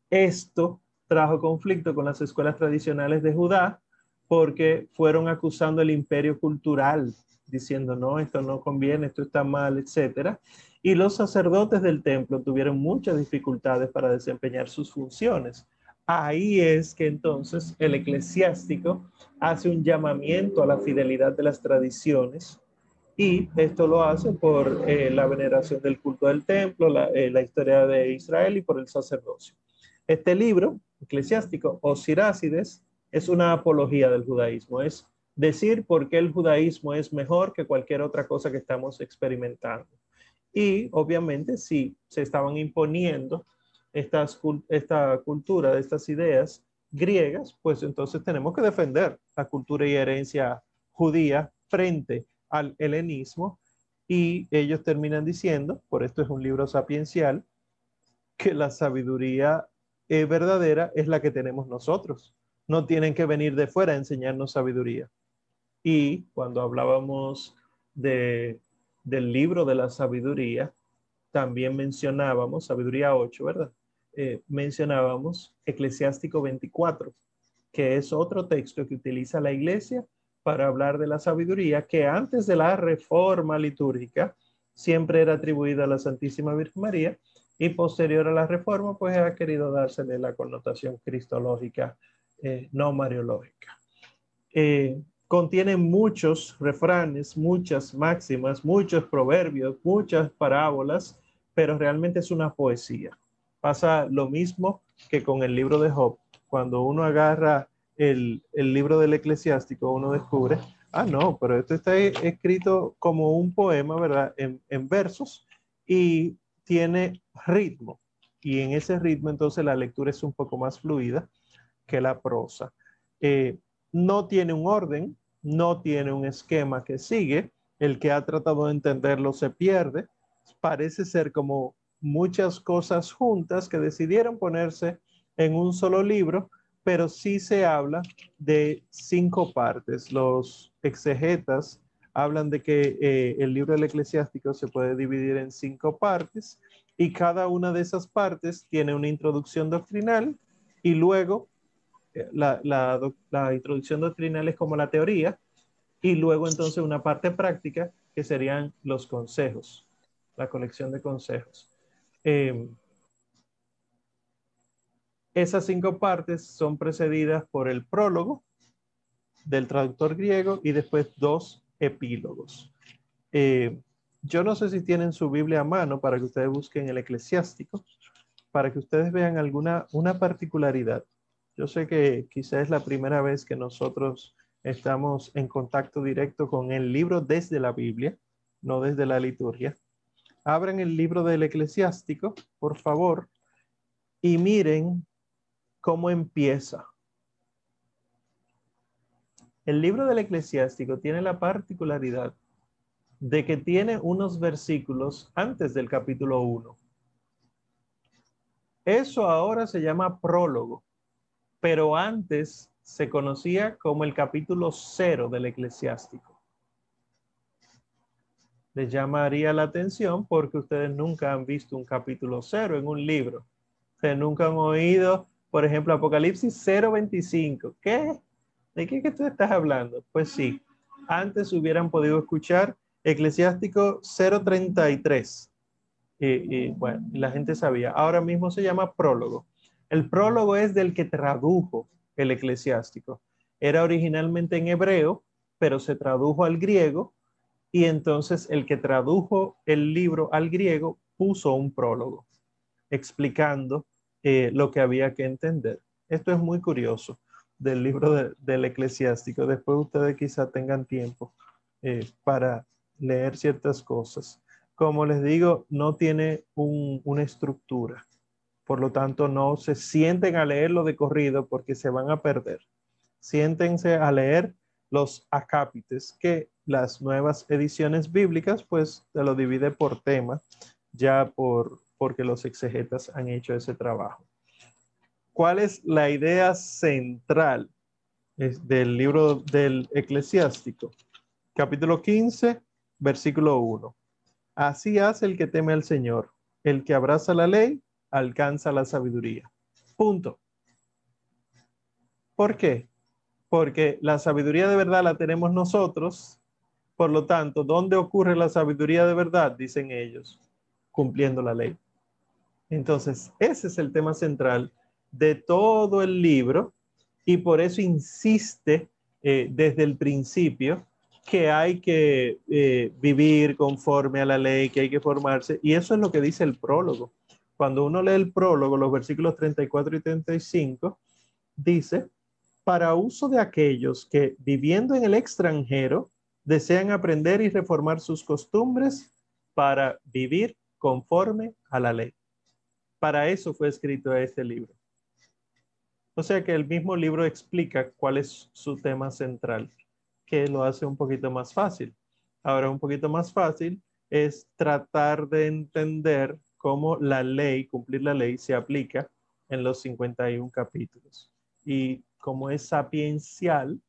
Esto trajo conflicto con las escuelas tradicionales de Judá porque fueron acusando el imperio cultural, diciendo, no, esto no conviene, esto está mal, etcétera y los sacerdotes del templo tuvieron muchas dificultades para desempeñar sus funciones. Ahí es que entonces el eclesiástico hace un llamamiento a la fidelidad de las tradiciones y esto lo hace por eh, la veneración del culto del templo, la, eh, la, historia de Israel y por el sacerdocio. Este libro eclesiástico, o Sirácides, es una apología del judaísmo, es decir por qué el judaísmo es mejor que cualquier otra cosa que estamos experimentando. Y obviamente si se estaban imponiendo esta cultura, de estas ideas griegas, pues entonces tenemos que defender la cultura y herencia judía frente al helenismo y ellos terminan diciendo, por esto es un libro sapiencial, que la sabiduría eh, verdadera es la que tenemos nosotros. No tienen que venir de fuera a enseñarnos sabiduría. Y cuando hablábamos de, del libro de la sabiduría, también mencionábamos, sabiduría 8, ¿verdad? Eh, mencionábamos Eclesiástico 24, que es otro texto que utiliza la iglesia para hablar de la sabiduría que antes de la reforma litúrgica siempre era atribuida a la Santísima Virgen María y posterior a la reforma pues ha querido dársele la connotación cristológica, eh, no mariológica. Eh, contiene muchos refranes, muchas máximas, muchos proverbios, muchas parábolas, pero realmente es una poesía. Pasa lo mismo que con el libro de Job. Cuando uno agarra el, libro del eclesiástico, uno descubre, ah, no, pero esto está escrito como un poema, ¿verdad? En, versos y tiene ritmo. Y en ese ritmo entonces la lectura es un poco más fluida que la prosa. Eh, no tiene un orden, no tiene un esquema que sigue. El que ha tratado de entenderlo se pierde. Parece ser como muchas cosas juntas que decidieron ponerse en un solo libro, pero sí se habla de cinco partes. Los exegetas hablan de que eh, el libro del eclesiástico se puede dividir en cinco partes y cada una de esas partes tiene una introducción doctrinal y luego eh, la, la introducción doctrinal es como la teoría y luego entonces una parte práctica que serían los consejos, la colección de consejos. Em, esas cinco partes son precedidas por el prólogo del traductor griego y después dos epílogos. Em, yo no sé si tienen su Biblia a mano para que ustedes busquen el eclesiástico, para que ustedes vean alguna una particularidad. Yo sé que quizás es la primera vez que nosotros estamos en contacto directo con el libro desde la Biblia, no desde la liturgia. Abren el libro del eclesiástico, por favor, y miren cómo empieza. El libro del eclesiástico tiene la particularidad de que tiene unos versículos antes del capítulo 1. Eso ahora se llama prólogo, pero antes se conocía como el capítulo 0 del eclesiástico les llamaría la atención porque ustedes nunca han visto un capítulo cero en un libro. Ustedes nunca han oído, por ejemplo, Apocalipsis 0.25. ¿Qué? ¿De qué que tú estás hablando? Pues sí, antes hubieran podido escuchar Eclesiástico 0.33. Y, y bueno, la gente sabía. Ahora mismo se llama prólogo. El prólogo es del que tradujo el eclesiástico. Era originalmente en hebreo, pero se tradujo al griego y entonces el que tradujo el libro al griego puso un prólogo explicando eh, lo que había que entender. Esto es muy curioso del libro del eclesiástico. Después ustedes quizá tengan tiempo eh, para leer ciertas cosas. Como les digo, no tiene una estructura. Por lo tanto, no se sienten a leerlo de corrido porque se van a perder. Siéntense a leer los acápites, que las nuevas ediciones bíblicas, pues te lo divide por tema, ya por, porque los exegetas han hecho ese trabajo. ¿Cuál es la idea central del libro del eclesiástico? Capítulo 15, versículo 1. Así hace el que teme al Señor. El que abraza la ley alcanza la sabiduría. Punto. ¿Por qué? Porque la sabiduría de verdad la tenemos nosotros. Por lo tanto, ¿dónde ocurre la sabiduría de verdad? Dicen ellos, cumpliendo la ley. Entonces, ese es el tema central de todo el libro y por eso insiste eh, desde el principio que hay que eh, vivir conforme a la ley, que hay que formarse, y eso es lo que dice el prólogo. Cuando uno lee el prólogo, los versículos 34 y 35, dice, para uso de aquellos que viviendo en el extranjero desean aprender y reformar sus costumbres para vivir conforme a la ley. Para eso fue escrito este libro. O sea que el mismo libro explica cuál es su tema central que lo hace un poquito más fácil. Ahora, un poquito más fácil es tratar de entender cómo la ley, cumplir la ley, se aplica en los 51 capítulos. Y como es sapiencial,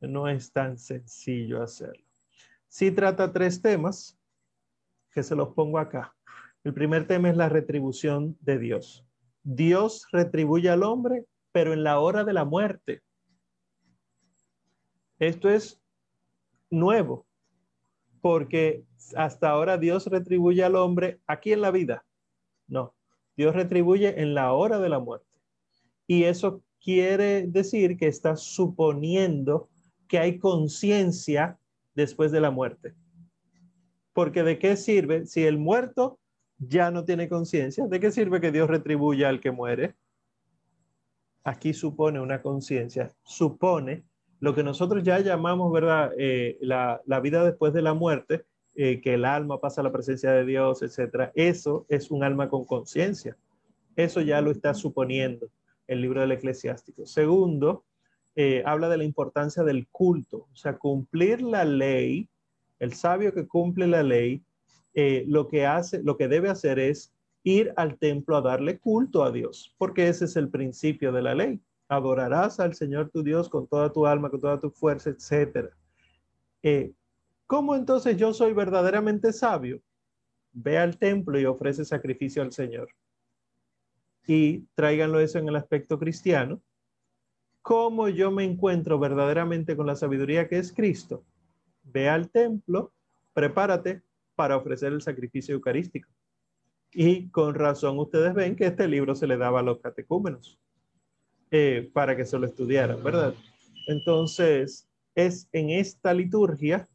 no es tan sencillo hacerlo. Sí trata tres temas, que se los pongo acá. El primer tema es la retribución de Dios. Dios retribuye al hombre, pero en la hora de la muerte. Esto es nuevo, porque hasta ahora Dios retribuye al hombre aquí en la vida. No, Dios retribuye en la hora de la muerte. Y eso quiere decir que está suponiendo que hay conciencia después de la muerte. Porque de qué sirve si el muerto ya no tiene conciencia? ¿De qué sirve que Dios retribuya al que muere? Aquí supone una conciencia, supone lo que nosotros ya llamamos, ¿verdad? Eh, la, vida después de la muerte, eh, que el alma pasa a la presencia de Dios, etcétera. Eso es un alma con conciencia. Eso ya lo está suponiendo el libro del eclesiástico. Segundo, eh, habla de la importancia del culto, o sea, cumplir la ley, el sabio que cumple la ley, lo que hace, lo que debe hacer es ir al templo a darle culto a Dios, porque ese es el principio de la ley adorarás al Señor tu Dios con toda tu alma, con toda tu fuerza, etc. Eh, ¿Cómo entonces yo soy verdaderamente sabio? Ve al templo y ofrece sacrificio al Señor. Y tráiganlo eso en el aspecto cristiano. ¿Cómo yo me encuentro verdaderamente con la sabiduría que es Cristo? Ve al templo, prepárate para ofrecer el sacrificio eucarístico. Y con razón ustedes ven que este libro se le daba a los catecúmenos eh, para que se lo estudiaran, ¿verdad? Entonces, es en esta liturgia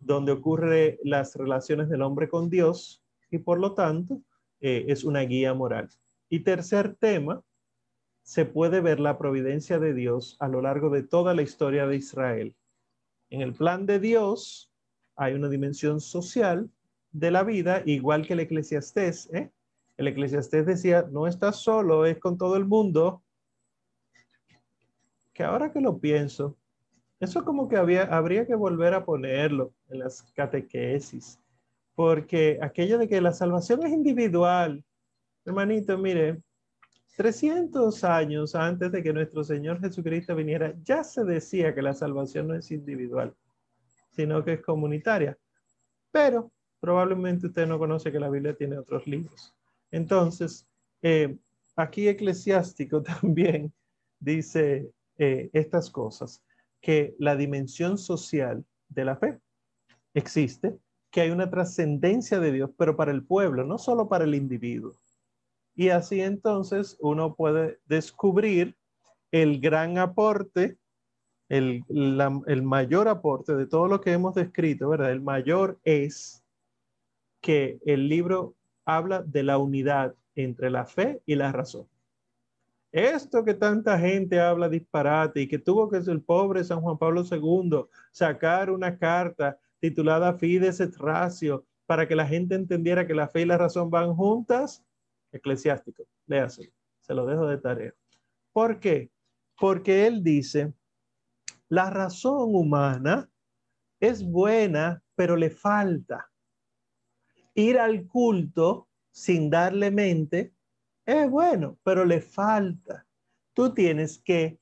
donde ocurre las relaciones del hombre con Dios y por lo tanto eh, es una guía moral. Y tercer tema, se puede ver la providencia de Dios a lo largo de toda la historia de Israel. En el plan de Dios hay una dimensión social de la vida, igual que el eclesiastés. ¿eh? El eclesiastés decía, no estás solo, es con todo el mundo, que ahora que lo pienso, eso como que había, habría que volver a ponerlo en las catequesis, porque aquello de que la salvación es individual, hermanito, mire, 300 años antes de que nuestro Señor Jesucristo viniera, ya se decía que la salvación no es individual, sino que es comunitaria. Pero probablemente usted no conoce que la Biblia tiene otros libros. Entonces, eh, aquí eclesiástico [laughs] también dice eh, estas cosas, que la dimensión social de la fe existe, que hay una trascendencia de Dios, pero para el pueblo, no solo para el individuo. Y así entonces uno puede descubrir el gran aporte, el, el mayor aporte de todo lo que hemos descrito, ¿verdad? El mayor es que el libro habla de la unidad entre la fe y la razón. Esto que tanta gente habla disparate y que tuvo que el pobre San Juan Pablo II sacar una carta titulada Fides et Ratio para que la gente entendiera que la fe y la razón van juntas, eclesiástico, léaselo, se lo dejo de tarea. ¿Por qué? Porque él dice, la razón humana es buena, pero le falta. Ir al culto sin darle mente es bueno, pero le falta. Tú tienes que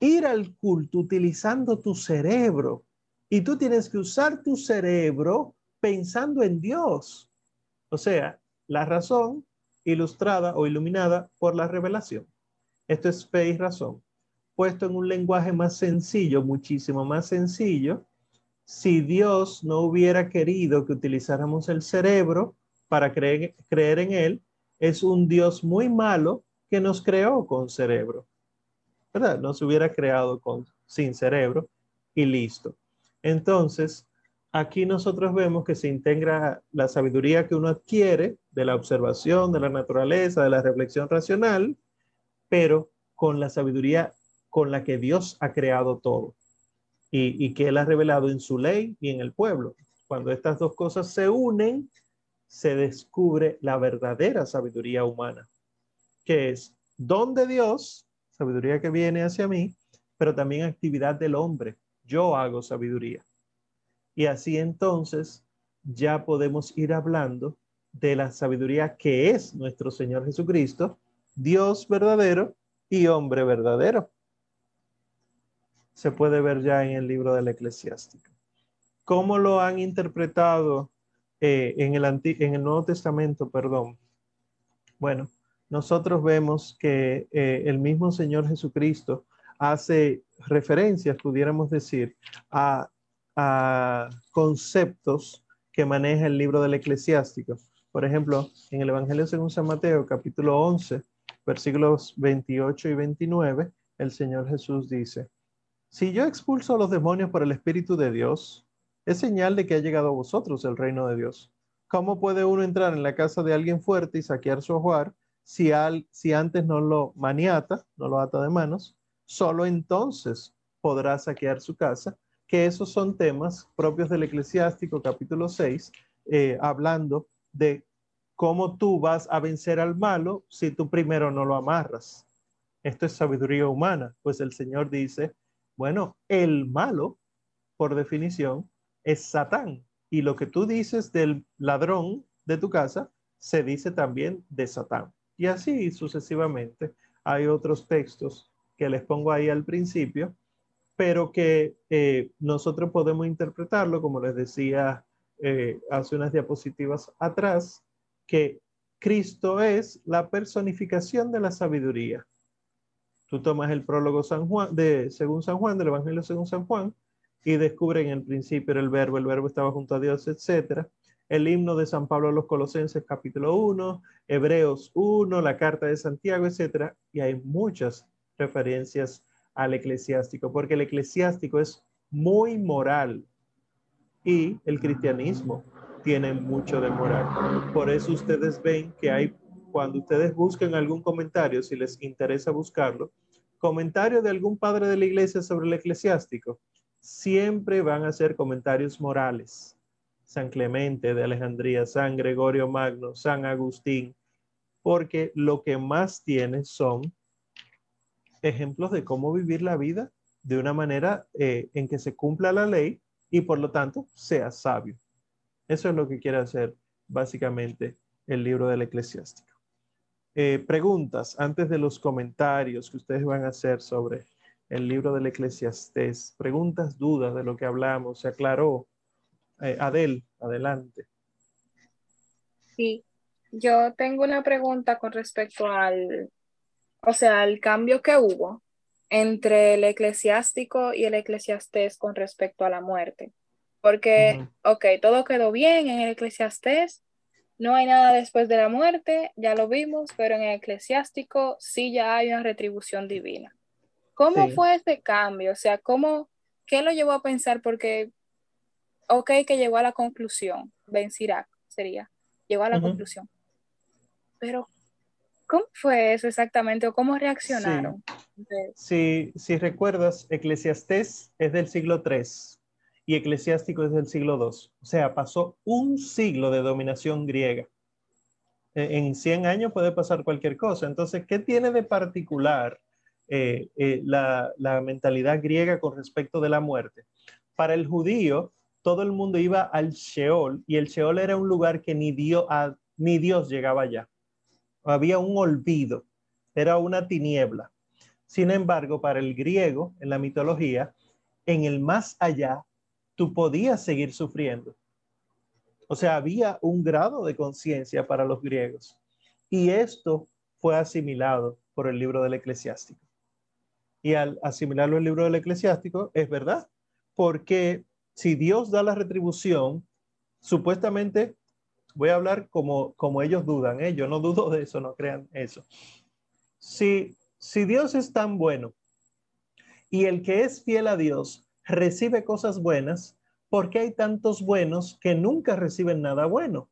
ir al culto utilizando tu cerebro y tú tienes que usar tu cerebro pensando en Dios. O sea, la razón ilustrada o iluminada por la revelación. Esto es fe y razón. Puesto en un lenguaje más sencillo, muchísimo más sencillo, si Dios no hubiera querido que utilizáramos el cerebro para creer, en Él, es un Dios muy malo que nos creó con cerebro. ¿Verdad? No se hubiera creado con, sin cerebro y listo. Entonces, aquí nosotros vemos que se integra la sabiduría que uno adquiere de la observación de la naturaleza, de la reflexión racional, pero con la sabiduría con la que Dios ha creado todo y, que Él ha revelado en su ley y en el pueblo. Cuando estas dos cosas se unen, se descubre la verdadera sabiduría humana, que es don de Dios, sabiduría que viene hacia mí, pero también actividad del hombre. Yo hago sabiduría. Y así entonces ya podemos ir hablando de la sabiduría que es nuestro Señor Jesucristo, Dios verdadero y hombre verdadero. Se puede ver ya en el libro del eclesiástico. ¿Cómo lo han interpretado eh, en, el en el Nuevo Testamento? Perdón. Bueno, nosotros vemos que eh, el mismo Señor Jesucristo hace referencias, pudiéramos decir, a, conceptos que maneja el libro del eclesiástico. Por ejemplo, en el Evangelio según San Mateo, capítulo 11, versículos 28 y 29, el Señor Jesús dice, si yo expulso a los demonios por el Espíritu de Dios, es señal de que ha llegado a vosotros el reino de Dios. ¿Cómo puede uno entrar en la casa de alguien fuerte y saquear su hogar si, al, si antes no lo maniata, no lo ata de manos? solo entonces podrá saquear su casa, que esos son temas propios del eclesiástico capítulo 6, eh, hablando de cómo tú vas a vencer al malo si tú primero no lo amarras. Esto es sabiduría humana, pues el Señor dice, bueno, el malo, por definición, es Satán. Y lo que tú dices del ladrón de tu casa, se dice también de Satán. Y así sucesivamente. Hay otros textos que les pongo ahí al principio, pero que eh, nosotros podemos interpretarlo, como les decía eh, hace unas diapositivas atrás, que Cristo es la personificación de la sabiduría. Tú tomas el prólogo de, según San Juan, del Evangelio según San Juan, y descubren en el principio el verbo, el verbo estaba junto a Dios, etc. El himno de San Pablo a los Colosenses, capítulo 1, Hebreos 1, la carta de Santiago, etc. Y hay muchas referencias al eclesiástico, porque el eclesiástico es muy moral y el cristianismo tiene mucho de moral. Por eso ustedes ven que hay, cuando ustedes buscan algún comentario, si les interesa buscarlo, comentario de algún padre de la iglesia sobre el eclesiástico, siempre van a ser comentarios morales. San Clemente de Alejandría, San Gregorio Magno, San Agustín, porque lo que más tiene son ejemplos de cómo vivir la vida de una manera eh, en que se cumpla la ley y por lo tanto sea sabio. Eso es lo que quiere hacer básicamente el libro del eclesiástico. Eh, preguntas antes de los comentarios que ustedes van a hacer sobre el libro del eclesiastés. Preguntas, dudas de lo que hablamos. ¿Se aclaró? Eh, Adel, adelante. Sí, yo tengo una pregunta con respecto al, o sea, el cambio que hubo entre el eclesiástico y el eclesiastés con respecto a la muerte. Porque, ok, todo quedó bien en el eclesiastés, no hay nada después de la muerte, ya lo vimos, pero en el eclesiástico sí ya hay una retribución divina. ¿Cómo fue este cambio? O sea, ¿cómo, qué lo llevó a pensar? Porque, ok, que llegó a la conclusión, Ben Sirac sería, llegó a la conclusión. Pero, ¿Cómo fue eso exactamente o cómo reaccionaron? Sí. Si, recuerdas, Eclesiastés es del siglo III y Eclesiástico es del siglo II. O sea, pasó un siglo de dominación griega. E, en 100 años puede pasar cualquier cosa. Entonces, ¿qué tiene de particular eh, eh, la, mentalidad griega con respecto de la muerte? Para el judío, todo el mundo iba al Sheol y el Sheol era un lugar que ni, ni Dios llegaba allá había un olvido, era una tiniebla. Sin embargo, para el griego, en la mitología, en el más allá, tú podías seguir sufriendo. O sea, había un grado de conciencia para los griegos. Y esto fue asimilado por el libro del eclesiástico. Y al asimilarlo el libro del eclesiástico, es verdad, porque si Dios da la retribución, supuestamente voy a hablar como, como ellos dudan, ¿eh? yo no dudo de eso, no crean eso. Si, si Dios es tan bueno y el que es fiel a Dios recibe cosas buenas, ¿por qué hay tantos buenos que nunca reciben nada bueno?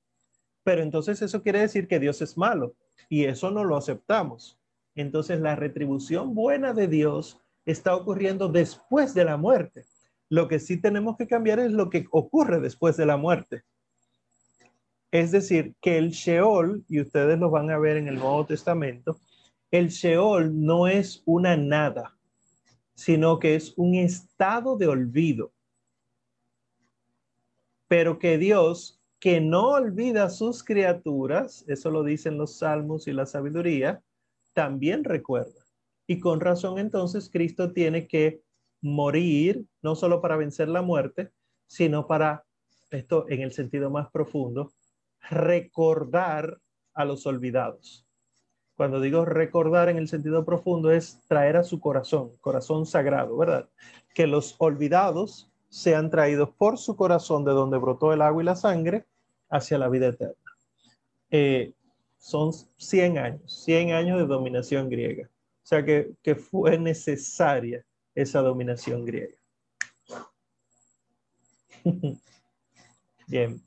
Pero entonces eso quiere decir que Dios es malo y eso no lo aceptamos. Entonces la retribución buena de Dios está ocurriendo después de la muerte. Lo que sí tenemos que cambiar es lo que ocurre después de la muerte. Es decir, que el Sheol, y ustedes lo van a ver en el Nuevo Testamento, el Sheol no es una nada, sino que es un estado de olvido. Pero que Dios, que no olvida a sus criaturas, eso lo dicen los salmos y la sabiduría, también recuerda. Y con razón entonces Cristo tiene que morir, no solo para vencer la muerte, sino para, esto en el sentido más profundo, recordar a los olvidados. Cuando digo recordar en el sentido profundo es traer a su corazón, corazón sagrado, ¿verdad? Que los olvidados sean traídos por su corazón de donde brotó el agua y la sangre hacia la vida eterna. Eh, son 100 años, 100 años de dominación griega. O sea que, que fue necesaria esa dominación griega. [laughs] Bien.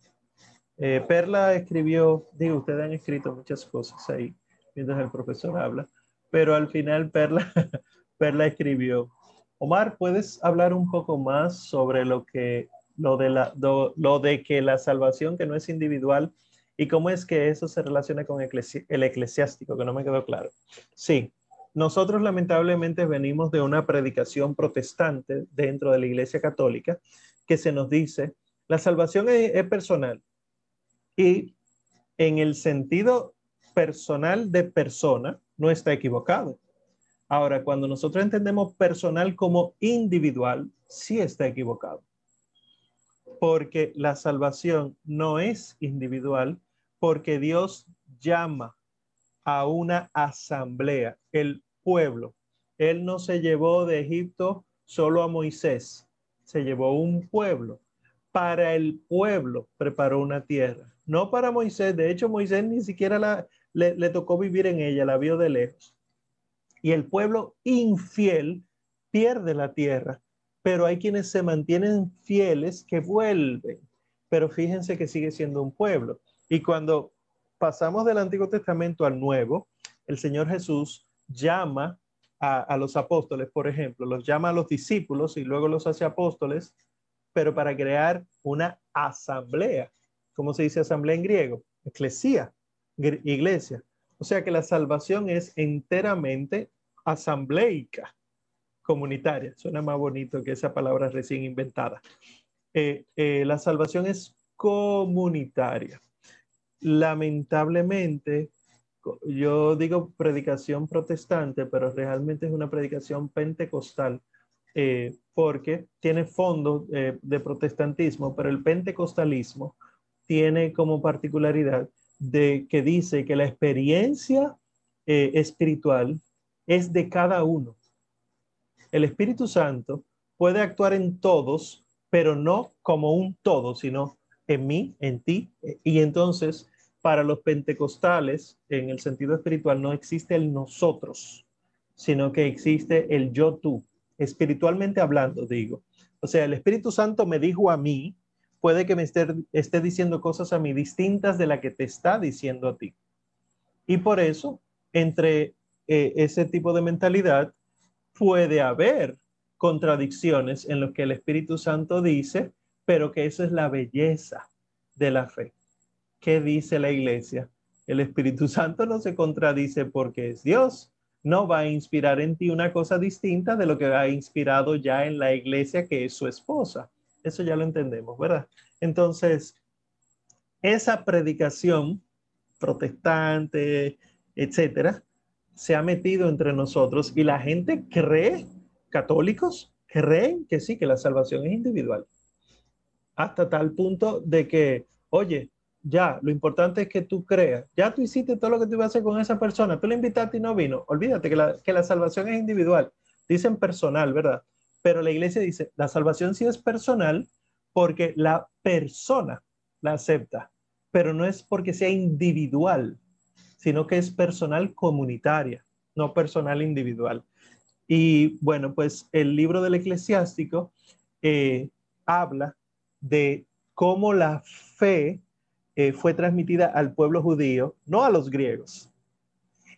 Eh, Perla escribió, digo, ustedes han escrito muchas cosas ahí mientras el profesor habla, pero al final Perla, [laughs] Perla escribió, Omar, ¿puedes hablar un poco más sobre lo que, lo de, la, lo, de que la salvación que no es individual y cómo es que eso se relaciona con el eclesiástico, que no me quedó claro? Sí, nosotros lamentablemente venimos de una predicación protestante dentro de la Iglesia Católica que se nos dice, la salvación es personal, y en el sentido personal de persona, no está equivocado. Ahora, cuando nosotros entendemos personal como individual, sí está equivocado. Porque la salvación no es individual, porque Dios llama a una asamblea, el pueblo. Él no se llevó de Egipto solo a Moisés, se llevó un pueblo. Para el pueblo preparó una tierra no para Moisés. De hecho, Moisés ni siquiera le, tocó vivir en ella, la vio de lejos. Y el pueblo infiel pierde la tierra, pero hay quienes se mantienen fieles que vuelven. Pero fíjense que sigue siendo un pueblo. Y cuando pasamos del Antiguo Testamento al Nuevo, el Señor Jesús llama a, los apóstoles, por ejemplo, los llama a los discípulos y luego los hace apóstoles, pero para crear una asamblea. ¿Cómo se dice asamblea en griego? Eclesía, iglesia. O sea que la salvación es enteramente asambleica, comunitaria. Suena más bonito que esa palabra recién inventada. Eh, eh, la salvación es comunitaria. Lamentablemente, yo digo predicación protestante, pero realmente es una predicación pentecostal, eh, porque tiene fondo de protestantismo, pero el pentecostalismo tiene como particularidad de que dice que la experiencia eh, espiritual es de cada uno. El Espíritu Santo puede actuar en todos, pero no como un todo, sino en mí, en ti. Y entonces, para los pentecostales, en el sentido espiritual, no existe el nosotros, sino que existe el yo tú, espiritualmente hablando, digo. O sea, el Espíritu Santo me dijo a mí, puede que me esté, diciendo cosas a mí distintas de la que te está diciendo a ti. Y por eso, entre eh, ese tipo de mentalidad, puede haber contradicciones en lo que el Espíritu Santo dice, pero que eso es la belleza de la fe. ¿Qué dice la iglesia? El Espíritu Santo no se contradice porque es Dios. No va a inspirar en ti una cosa distinta de lo que ha inspirado ya en la iglesia que es su esposa. Eso ya lo entendemos, ¿verdad? Entonces, esa predicación protestante, etcétera, se ha metido entre nosotros y la gente cree, católicos, creen que sí, que la salvación es individual. Hasta tal punto de que, oye, ya, lo importante es que tú creas. Ya tú hiciste todo lo que tú ibas a hacer con esa persona. Tú le invitaste y no vino. Olvídate que la, que la salvación es individual. Dicen personal, ¿verdad? Pero la iglesia dice, la salvación sí es personal porque la persona la acepta, pero no es porque sea individual, sino que es personal comunitaria, no personal individual. Y bueno, pues el libro del eclesiástico eh, habla de cómo la fe eh, fue transmitida al pueblo judío, no a los griegos.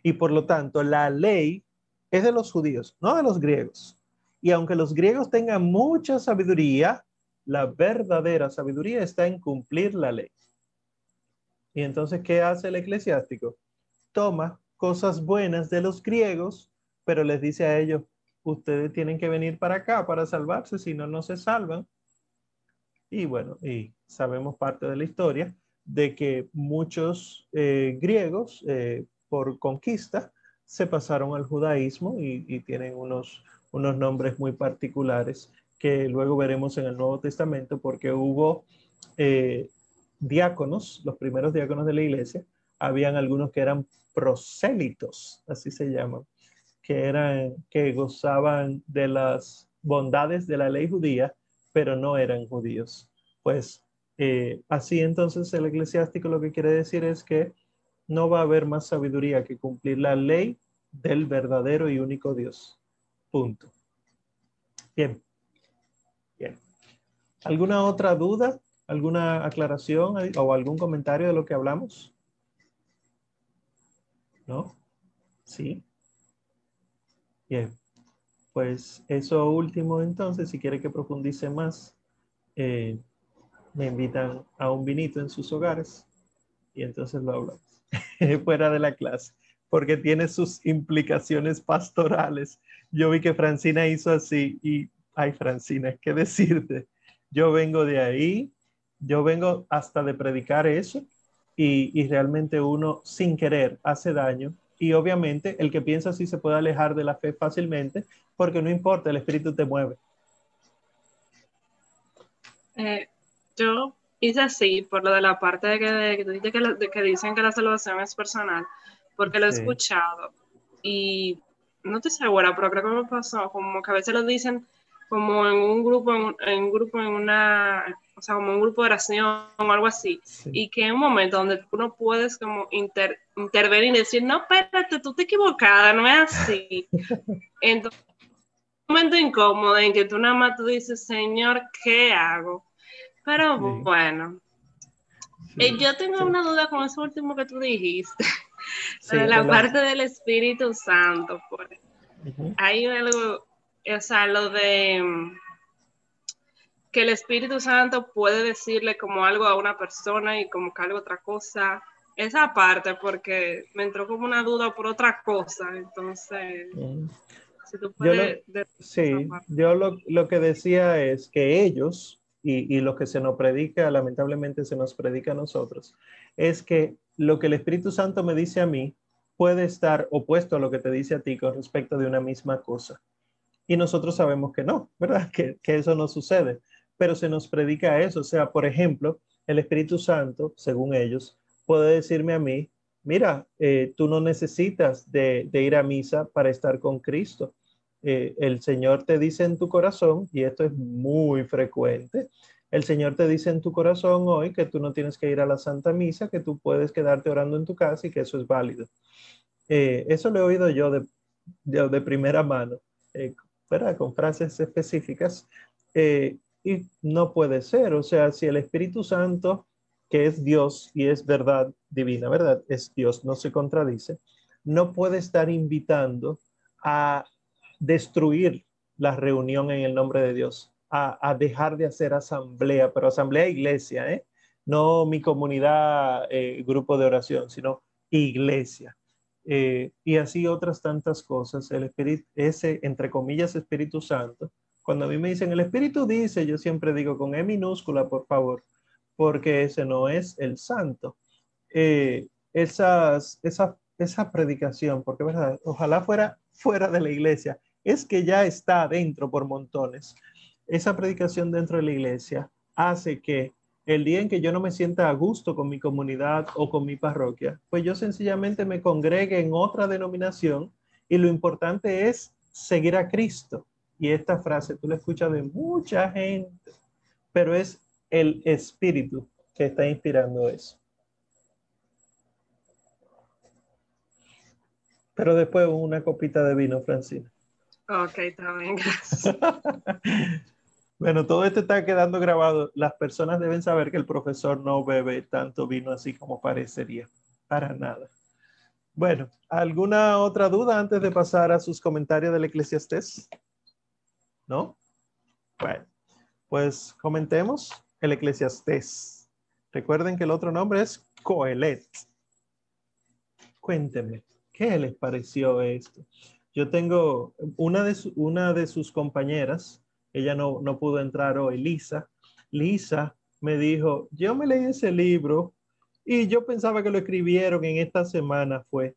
Y por lo tanto, la ley es de los judíos, no de los griegos. Y aunque los griegos tengan mucha sabiduría, la verdadera sabiduría está en cumplir la ley. Y entonces, ¿qué hace el eclesiástico? Toma cosas buenas de los griegos, pero les dice a ellos, ustedes tienen que venir para acá para salvarse, si no, no se salvan. Y bueno, y sabemos parte de la historia de que muchos eh, griegos, eh, por conquista, se pasaron al judaísmo y, tienen unos, unos nombres muy particulares que luego veremos en el Nuevo Testamento porque hubo eh, diáconos, los primeros diáconos de la iglesia, habían algunos que eran prosélitos, así se llaman, que eran, que gozaban de las bondades de la ley judía, pero no eran judíos. Pues eh, así entonces el eclesiástico lo que quiere decir es que no va a haber más sabiduría que cumplir la ley del verdadero y único Dios. Punto. Bien. Bien. ¿Alguna otra duda? ¿Alguna aclaración o algún comentario de lo que hablamos? ¿No? Sí. Bien. Pues eso último entonces, si quiere que profundice más, eh, me invitan a un vinito en sus hogares y entonces lo hablamos. [laughs] fuera de la clase, porque tiene sus implicaciones pastorales. Yo vi que Francina hizo así y, ay Francina, ¿qué [laughs] decirte? Yo vengo de ahí, yo vengo hasta de predicar eso y, y realmente uno sin querer hace daño y obviamente el que piensa así se puede alejar de la fe fácilmente porque no importa, el espíritu te mueve. Eh, yo hice así por lo de la parte de que, que, dicen que la salvación es personal, porque lo he escuchado y no estoy segura, pero creo que me pasó, como que a veces lo dicen como en un grupo, en, un grupo, en una, o sea, como un grupo de oración o algo así, y que en un momento donde tú no puedes como intervenir y decir, no, espérate, tú te equivocada, no es así. [laughs] Entonces, un momento incómodo en que tú nada más tú dices, Señor, ¿qué hago? Pero bueno, eh, yo tengo una duda con eso último que tú dijiste, la parte del Espíritu Santo. Pues. Hay algo, o sea, lo de mm, que el Espíritu Santo puede decirle como algo a una persona y como que algo otra cosa. Esa parte, porque me entró como una duda por otra cosa, entonces... Si tú puedes yo sí, yo lo, lo que decía es que ellos, y, lo que se nos predica, lamentablemente se nos predica a nosotros, es que lo que el Espíritu Santo me dice a mí puede estar opuesto a lo que te dice a ti con respecto de una misma cosa. Y nosotros sabemos que no, ¿verdad? [laughs] Que, eso no sucede, pero se nos predica eso. O sea, por ejemplo, el Espíritu Santo, según ellos, puede decirme a mí, mira, eh, tú no necesitas de, ir a misa para estar con Cristo eh, el Señor te dice en tu corazón, y esto es muy frecuente, el Señor te dice en tu corazón hoy que tú no tienes que ir a la Santa Misa, que tú puedes quedarte orando en tu casa y que eso es válido. Eh, eso lo he oído yo de, primera mano, eh, con frases específicas, y no puede ser. O sea, si el Espíritu Santo, que es Dios y es verdad divina, ¿verdad? Es Dios, no se contradice, no puede estar invitando a destruir la reunión en el nombre de Dios, a, dejar de hacer asamblea, pero asamblea iglesia, ¿eh? no mi comunidad, eh, grupo de oración, sino iglesia. Eh, y así otras tantas cosas. El Espíritu, ese, entre comillas, Espíritu Santo, cuando a mí me dicen el Espíritu dice, yo siempre digo con E minúscula, por favor, porque ese no es el Santo. esas, esa, esa predicación, porque verdad, ojalá fuera fuera de la iglesia, es que ya está dentro por montones. Esa predicación dentro de la iglesia hace que el día en que yo no me sienta a gusto con mi comunidad o con mi parroquia, pues yo sencillamente me congregue en otra denominación y lo importante es seguir a Cristo. Y esta frase tú la escuchas de mucha gente, pero es el Espíritu que está inspirando eso. Pero después una copita de vino, Francina. Ok, bien, gracias. [laughs] Bueno, todo esto está quedando grabado. Las personas deben saber que el profesor no bebe tanto vino así como parecería. Para nada. Bueno, ¿alguna otra duda antes de pasar a sus comentarios del Eclesiastés? ¿No? Bueno, pues comentemos el Eclesiastés. Recuerden que el otro nombre es Coelet. Cuéntenme, ¿qué les pareció esto? Yo tengo una de, una de sus compañeras, ella no, no pudo entrar hoy, Lisa. Lisa me dijo, yo me leí ese libro y yo pensaba que lo escribieron en esta semana fue,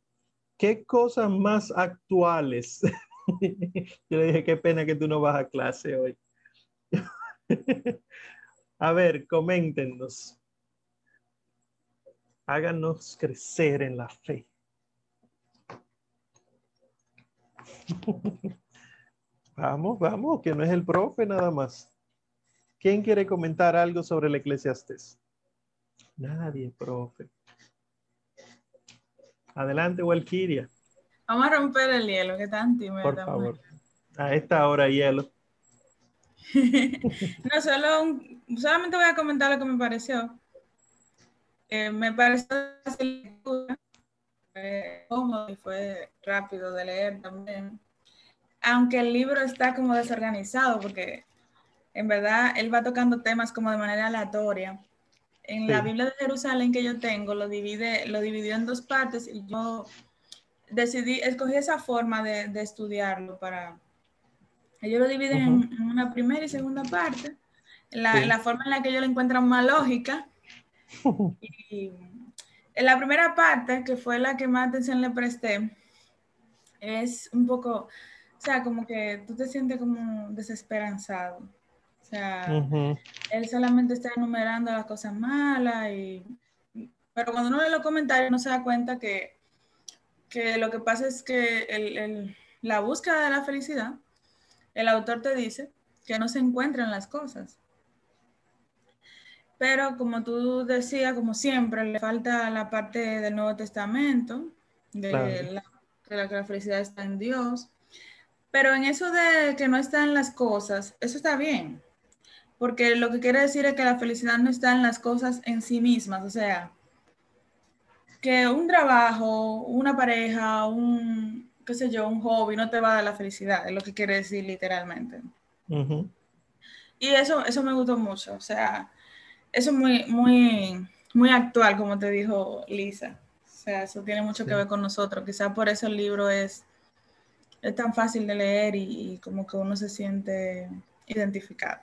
¿qué cosas más actuales? [laughs] yo le dije, qué pena que tú no vas a clase hoy. [laughs] a ver, coméntenos. Háganos crecer en la fe. [laughs] vamos, vamos, que no es el profe nada más. ¿Quién quiere comentar algo sobre el eclesiastés? Nadie, profe. Adelante, Walkiria. Vamos a romper el hielo, que tan tímido. Por favor. A esta hora, hielo. [laughs] no, solo solamente voy a comentar lo que me pareció. Eh, me pareció fue cómodo y fue rápido de leer también. Aunque el libro está como desorganizado, porque en verdad él va tocando temas como de manera aleatoria. En la Biblia de Jerusalén que yo tengo, lo, divide, lo dividió en dos partes y yo decidí, escogí esa forma de, de estudiarlo para... Ellos lo dividen en, una primera y segunda parte, la, la, forma en la que ellos lo encuentran más lógica. [laughs] y en la primera parte, que fue la que más atención le presté, es un poco, o sea, como que tú te sientes como desesperanzado. O sea, él solamente está enumerando las cosas malas y... Pero cuando uno lee los comentarios no se da cuenta que, que lo que pasa es que el, la búsqueda de la felicidad, el autor te dice que no se encuentran las cosas. Pero como tú decías, como siempre, le falta la parte del Nuevo Testamento, de la, que la felicidad está en Dios. Pero en eso de que no están las cosas, eso está bien. Porque lo que quiere decir es que la felicidad no está en las cosas en sí mismas. O sea, que un trabajo, una pareja, un, qué sé yo, un hobby no te va a dar la felicidad, es lo que quiere decir literalmente. Y eso, eso me gustó mucho. O sea, eso es muy, muy, muy actual, como te dijo Lisa. O sea, eso tiene mucho que ver con nosotros. Quizás por eso el libro es, es tan fácil de leer y, como que uno se siente identificado.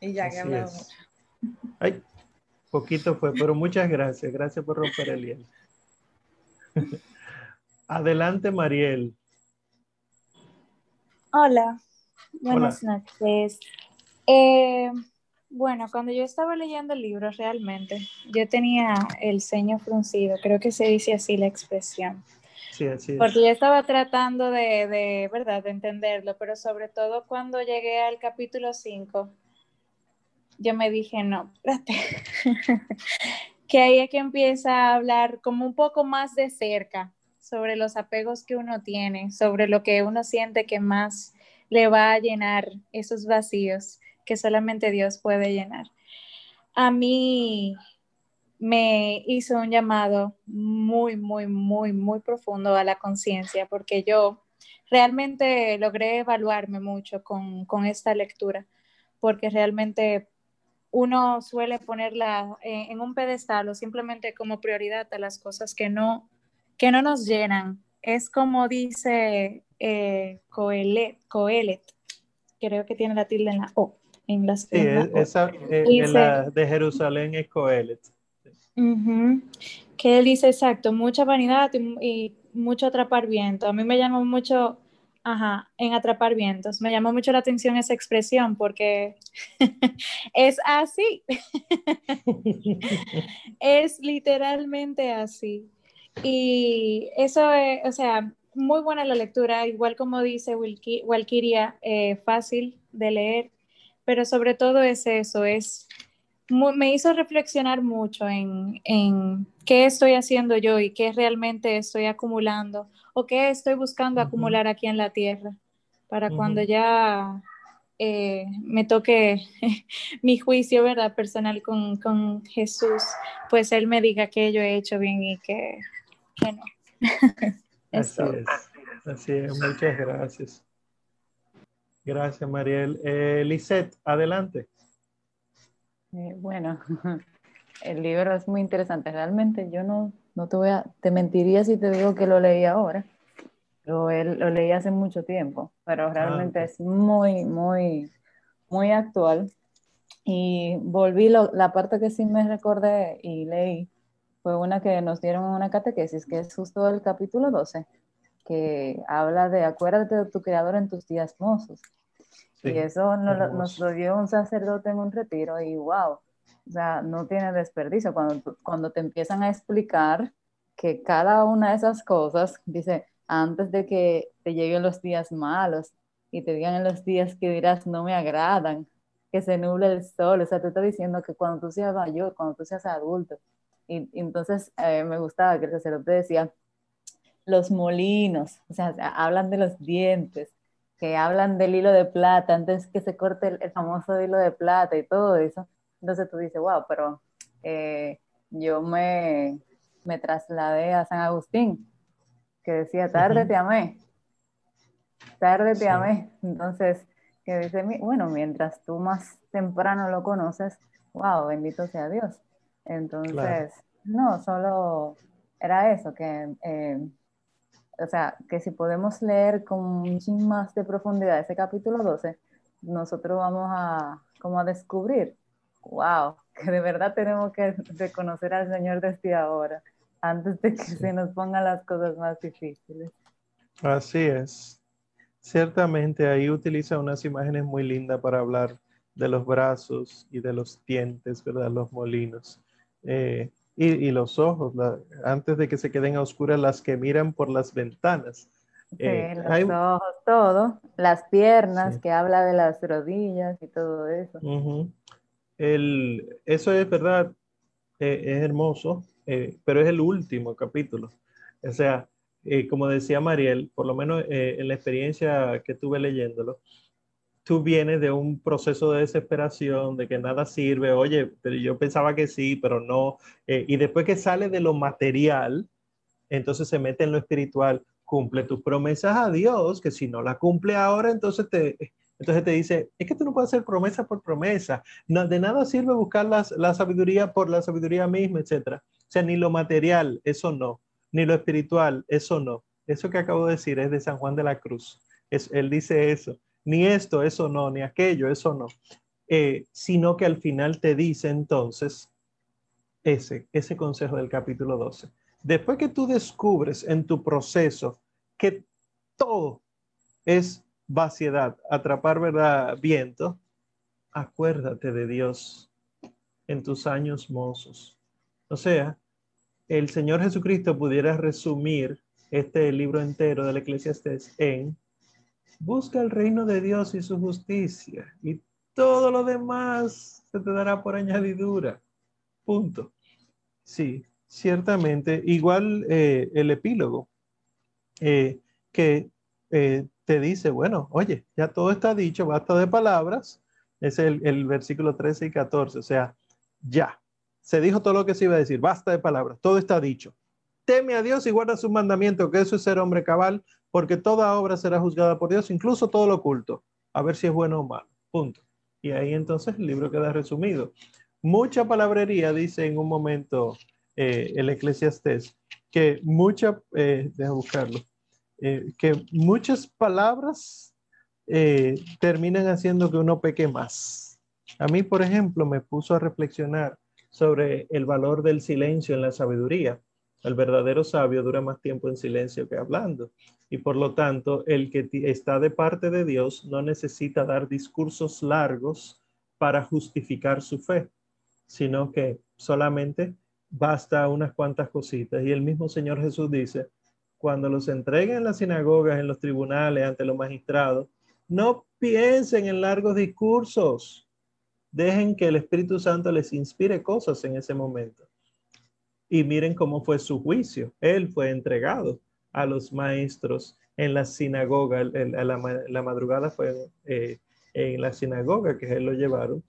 Y ya que hablado mucho. Ay, poquito fue, pero muchas gracias. Gracias por romper el hielo. [laughs] Adelante, Mariel. Hola, buenas noches. Eh, bueno, cuando yo estaba leyendo el libro realmente, yo tenía el ceño fruncido, creo que se dice así la expresión. Sí. Porque yo estaba tratando de, de, ¿verdad?, de entenderlo, pero sobre todo cuando llegué al capítulo 5, yo me dije, no, espérate, [laughs] que ahí es que empieza a hablar como un poco más de cerca sobre los apegos que uno tiene, sobre lo que uno siente que más le va a llenar esos vacíos que solamente Dios puede llenar. A mí me hizo un llamado muy, muy, muy, muy profundo a la conciencia, porque yo realmente logré evaluarme mucho con, esta lectura, porque realmente uno suele ponerla en, un pedestal o simplemente como prioridad a las cosas que no, que no nos llenan. Es como dice eh, Coelet, Coelet, creo que tiene la tilde en la O en las sí, esa eh, la de Jerusalén es Coelet. Que él dice exacto, mucha vanidad y, mucho atrapar viento. A mí me llamó mucho, ajá, en atrapar vientos, me llamó mucho la atención esa expresión porque [laughs] es así. [laughs] es literalmente así. Y eso es, o sea, muy buena la lectura, igual como dice Walkiria, eh, fácil de leer pero sobre todo es eso, es, me hizo reflexionar mucho en, en, qué estoy haciendo yo y qué realmente estoy acumulando o qué estoy buscando acumular aquí en la tierra para cuando ya eh, me toque [laughs] mi juicio, ¿verdad? Personal con, con, Jesús, pues Él me diga que yo he hecho bien y que, que no. [laughs] así es, así es, muchas gracias. Gracias, Mariel. Eh, Lisette, adelante. Eh, bueno, [laughs] el libro es muy interesante. Realmente yo no, no te voy a, te mentiría si te digo que lo leí ahora. Lo, lo leí hace mucho tiempo, pero ah, realmente es muy, muy, muy actual. Y volví, la parte que sí me recordé y leí fue una que nos dieron en una catequesis, que es justo el capítulo 12, que habla de acuérdate de tu creador en tus días mozos. Y eso nos, nos, lo dio un sacerdote en un retiro y wow, o sea, no tiene desperdicio. Cuando, cuando te empiezan a explicar que cada una de esas cosas, dice, antes de que te lleguen los días malos y te digan en los días que dirás no me agradan, que se nuble el sol, o sea, te está diciendo que cuando tú seas mayor, cuando tú seas adulto, y, entonces eh, me gustaba que el sacerdote decía, los molinos, o sea, hablan de los dientes, que hablan del hilo de plata, antes que se corte el, famoso hilo de plata y todo eso. Entonces tú dices, wow, pero eh, yo me, me trasladé a San Agustín, que decía, tarde te amé, tarde te amé. Entonces, que dice, bueno, mientras tú más temprano lo conoces, wow, bendito sea Dios. Entonces, no, solo era eso, que, eh, o sea, que si podemos leer con un más de profundidad ese capítulo 12, nosotros vamos a, como a descubrir, wow, [laughs] que de verdad tenemos que reconocer al Señor desde ahora antes de que se nos pongan las cosas más difíciles. Así es. Ciertamente ahí utiliza unas imágenes muy lindas para hablar de los brazos y de los dientes, ¿verdad? Los molinos. Eh, y, los ojos, antes de que se queden a oscuras, las que miran por las ventanas. Sí, eh, los ojos, todo. Las piernas, que habla de las rodillas y todo eso. El, eso es verdad, eh, es hermoso. Eh, pero es el último capítulo. O sea, como decía Mariel, por lo menos en la experiencia que tuve leyéndolo, tú vienes de un proceso de desesperación, de que nada sirve, oye, pero yo pensaba que sí, pero no, y después que sale de lo material, entonces se mete en lo espiritual, cumple tus promesas a Dios, que si no la cumple ahora, entonces te, entonces te dice, es que tú no puedes hacer promesa por promesa, de nada sirve buscar la sabiduría por la sabiduría misma, etcétera sea, ni lo material, eso no, ni lo espiritual, eso no. Eso que acabo de decir es de San Juan de la Cruz. Es, él dice eso. Ni esto, eso no, ni aquello, eso no. Eh, sino que al final te dice entonces ese, ese consejo del capítulo 12. Después que tú descubres en tu proceso que todo es vaciedad, atrapar verdad, viento, acuérdate de Dios en tus años mozos. O sea, el Señor Jesucristo pudiera resumir este libro entero del Eclesiastés en busca el reino de Dios y su justicia y todo lo demás se te dará por añadidura. Punto. Sí, ciertamente. Igual eh, el epílogo eh, que eh, te dice, bueno, oye, ya todo está dicho, basta de palabras. Es el, el versículo 13 y 14, o sea, ya, se dijo todo lo que se iba a decir, basta de palabras, todo está dicho. Teme a Dios y guarda su mandamiento, que eso es ser hombre cabal, porque toda obra será juzgada por Dios, incluso todo lo oculto, a ver si es bueno o malo. Punto. Y ahí entonces el libro queda resumido. Mucha palabrería, dice en un momento eh, el eclesiastés, que mucha, eh, deja buscarlo, eh, que muchas palabras terminan haciendo que uno peque más. A mí, por ejemplo, me puso a reflexionar sobre el valor del silencio en la sabiduría. El verdadero sabio dura más tiempo en silencio que hablando. Y por lo tanto, el que está de parte de Dios no necesita dar discursos largos para justificar su fe, sino que solamente basta unas cuantas cositas. Y el mismo Señor Jesús dice, cuando los entreguen en las sinagogas, en los tribunales, ante los magistrados, no piensen en largos discursos, Dejen que el Espíritu Santo les inspire cosas en ese momento. Y miren cómo fue su juicio. Él fue entregado a los maestros en la sinagoga. La, la madrugada fue eh, en la sinagoga, que él lo llevaron.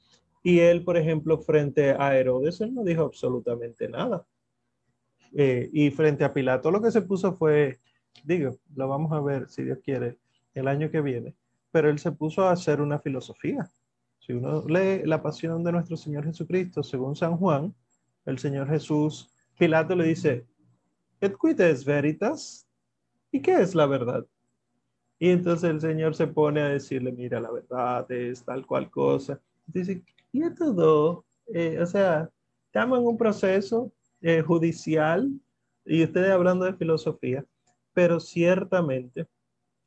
Y él, por ejemplo, frente a Herodes, él no dijo absolutamente nada. Eh, y frente a Pilato lo que se puso fue, digo, lo vamos a ver si Dios quiere el año que viene, pero él se puso a hacer una filosofía. Si uno lee la pasión de nuestro Señor Jesucristo según San Juan, el Señor Jesús, Pilato le dice, et quid es veritas? ¿Y qué es la verdad? Y entonces el Señor se pone a decirle, mira, la verdad es tal cual cosa. Dice, y esto todo, eh, o sea, estamos en un proceso eh, judicial y ustedes hablando de filosofía, pero ciertamente,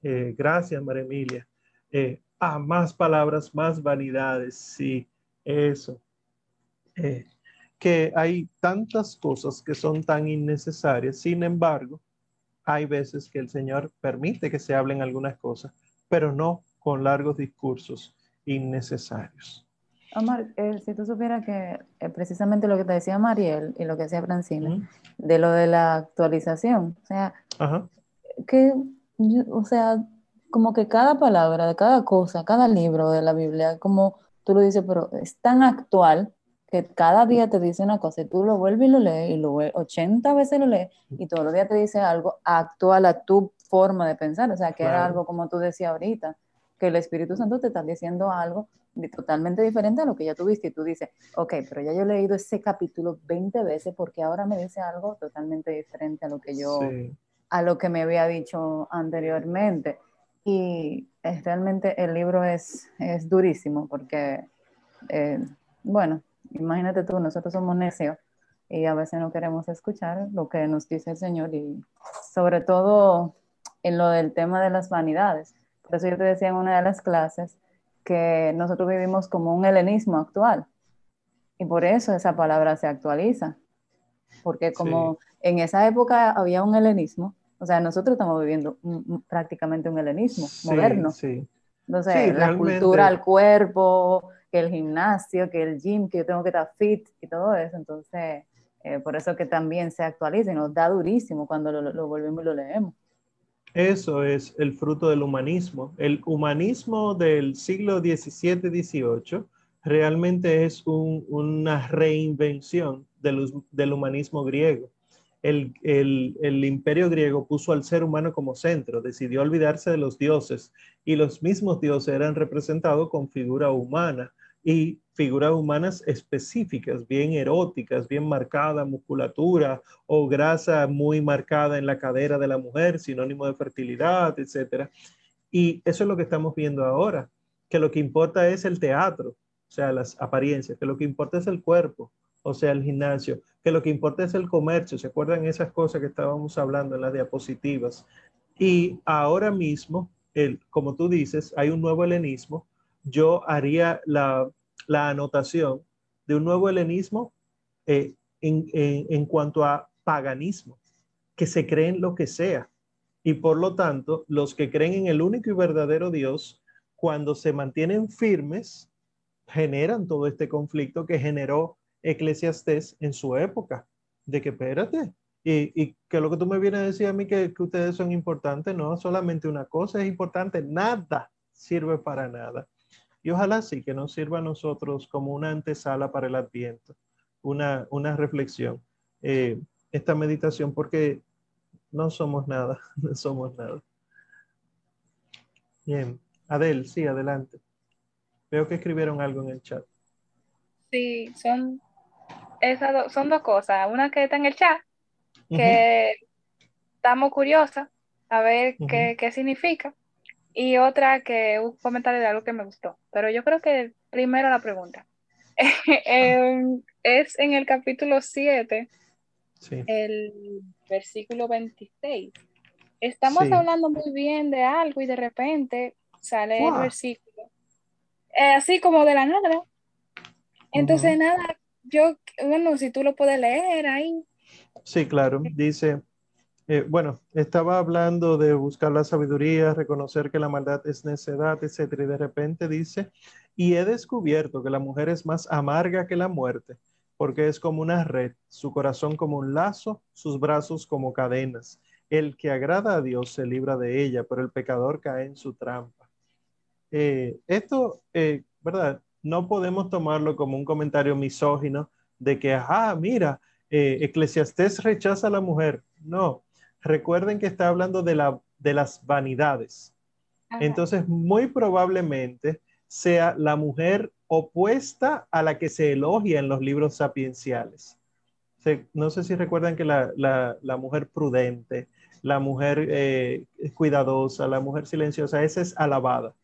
eh, gracias María Emilia, a más palabras, más vanidades, sí, eso. que hay tantas cosas que son tan innecesarias, sin embargo, hay veces que el Señor permite que se hablen algunas cosas, pero no con largos discursos innecesarios. Omar, eh, si tú supieras que eh, precisamente lo que te decía Mariel y lo que decía Francina, de lo de la actualización, o sea, que, o sea, como que cada palabra de cada cosa, cada libro de la Biblia, como tú lo dices, pero es tan actual que cada día te dice una cosa y tú lo vuelves y lo lees y lo 80 veces lo lees y todos los días te dice algo actual a tu forma de pensar, o sea, que era algo como tú decías ahorita, que el Espíritu Santo te está diciendo algo totalmente diferente a lo que ya tuviste y tú dices, ok, pero ya yo he leído ese capítulo 20 veces porque ahora me dice algo totalmente diferente a lo que yo, a lo que me había dicho anteriormente. Y es, realmente el libro es, es durísimo porque, eh, bueno, imagínate tú, nosotros somos necios y a veces no queremos escuchar lo que nos dice el Señor y sobre todo en lo del tema de las vanidades. Por eso yo te decía en una de las clases que nosotros vivimos como un helenismo actual. Y por eso esa palabra se actualiza. Porque como en esa época había un helenismo, o sea, nosotros estamos viviendo prácticamente un helenismo moderno. Sí. Entonces, la cultura al cuerpo, que el gimnasio, que el gym, que yo tengo que estar fit y todo eso. Entonces, eh, por eso que también se actualiza y nos da durísimo cuando lo, lo volvemos y lo leemos. Eso es el fruto del humanismo. El humanismo del siglo XVII-XVIII realmente es una reinvención del, humanismo griego. El, el, imperio griego puso al ser humano como centro, decidió olvidarse de los dioses y los mismos dioses eran representados con figura humana y figuras humanas específicas, bien eróticas, bien marcada musculatura o grasa muy marcada en la cadera de la mujer, sinónimo de fertilidad, etc. Y eso es lo que estamos viendo ahora, que lo que importa es el teatro, o sea, las apariencias, que lo que importa es el cuerpo, o sea, el gimnasio, que lo que importa es el comercio, ¿se acuerdan esas cosas que estábamos hablando en las diapositivas? Y ahora mismo, el, como tú dices, hay un nuevo helenismo, yo haría la, anotación de un nuevo helenismo eh, en, cuanto a paganismo, que se creen lo que sea. Y por lo tanto, los que creen en el único y verdadero Dios, cuando se mantienen firmes, generan todo este conflicto que generó Eclesiastés en su época, de que espérate, y, que lo que tú me vienes a decir a mí que, que ustedes son importantes, no, solamente una cosa es importante, nada sirve para nada. Y ojalá sí que nos sirva a nosotros como una antesala para el adviento, una, una reflexión, eh, esta meditación, porque no somos nada, [laughs] no somos nada. Bien, Adel, sí, adelante. Veo que escribieron algo en el chat. Sí, son, esas son dos cosas. Una que está en el chat, que estamos curiosas a ver qué, qué significa y otra que un comentario de algo que me gustó. Pero yo creo que primero la pregunta. [laughs] Es en el capítulo 7, el versículo 26. Estamos hablando muy bien de algo y de repente sale el versículo. Eh, así como de la nada. Entonces, nada, yo, bueno, si tú lo puedes leer ahí. Sí, claro. Dice, eh, bueno, estaba hablando de buscar la sabiduría, reconocer que la maldad es necedad, etcétera, y de repente dice, y he descubierto que la mujer es más amarga que la muerte, porque es como una red, su corazón como un lazo, sus brazos como cadenas. El que agrada a Dios se libra de ella, pero el pecador cae en su trampa. eh, esto, eh, ¿verdad? No podemos tomarlo como un comentario misógino de que, ah, mira, Eclesiastés rechaza a la mujer. No, recuerden que está hablando de, la, de las vanidades. Entonces, muy probablemente sea la mujer opuesta a la que se elogia en los libros sapienciales. no sé si recuerdan que la, la, mujer prudente, la mujer eh, cuidadosa, la mujer silenciosa, esa es alabada.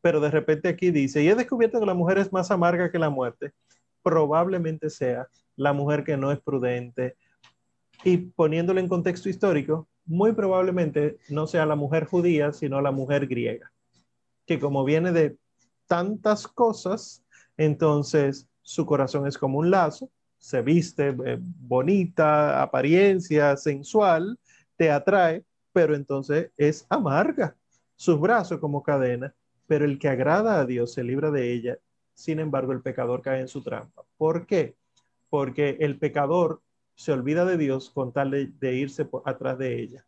Pero de repente aquí dice, y he descubierto que la mujer es más amarga que la muerte. Probablemente sea la mujer que no es prudente. Y poniéndolo en contexto histórico, muy probablemente no sea la mujer judía, sino la mujer griega, que como viene de tantas cosas, entonces su corazón es como un lazo, se viste eh, bonita, apariencia sensual, te atrae, pero entonces es amarga, sus brazos como cadena, pero el que agrada a Dios se libra de ella, sin embargo el pecador cae en su trampa. ¿Por qué? Porque el pecador se olvida de Dios con tal de, irse atrás de ella.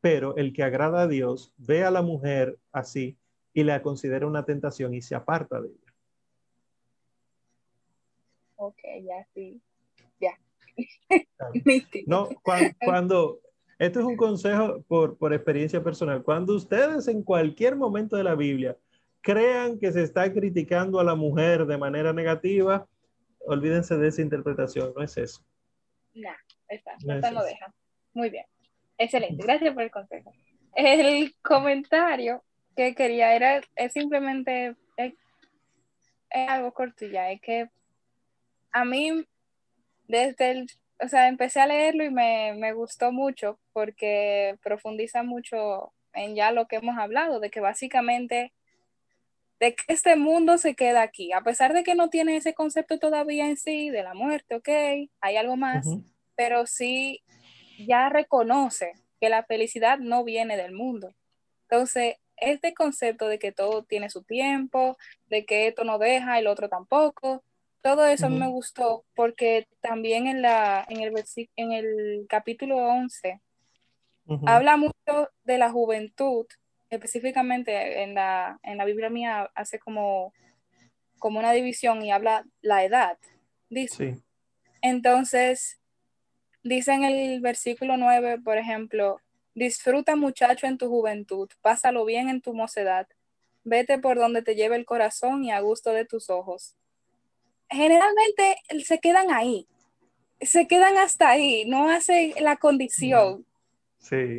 Pero el que agrada a Dios ve a la mujer así y la considera una tentación y se aparta de ella. Ok, ya sí, ya. [laughs] no, cuando, esto es un consejo por, por experiencia personal, cuando ustedes en cualquier momento de la Biblia crean que se está criticando a la mujer de manera negativa, olvídense de esa interpretación, no es eso. No, esta, esta no deja. Muy bien. Excelente, gracias por el consejo. El comentario que quería era es simplemente es, algo cortilla, es que a mí desde el, o sea, empecé a leerlo y me, me gustó mucho porque profundiza mucho en ya lo que hemos hablado, de que básicamente de que este mundo se queda aquí, a pesar de que no tiene ese concepto todavía en sí de la muerte, ok, hay algo más, pero sí ya reconoce que la felicidad no viene del mundo. Entonces, este concepto de que todo tiene su tiempo, de que esto no deja, el otro tampoco, todo eso me gustó porque también en, la, en, el, en el capítulo 11 habla mucho de la juventud específicamente en la, en la Biblia mía hace como, como una división y habla la edad, dice. Entonces, dice en el versículo 9, por ejemplo, disfruta muchacho en tu juventud, pásalo bien en tu mocedad, vete por donde te lleve el corazón y a gusto de tus ojos. Generalmente se quedan ahí, se quedan hasta ahí, no hace la condición.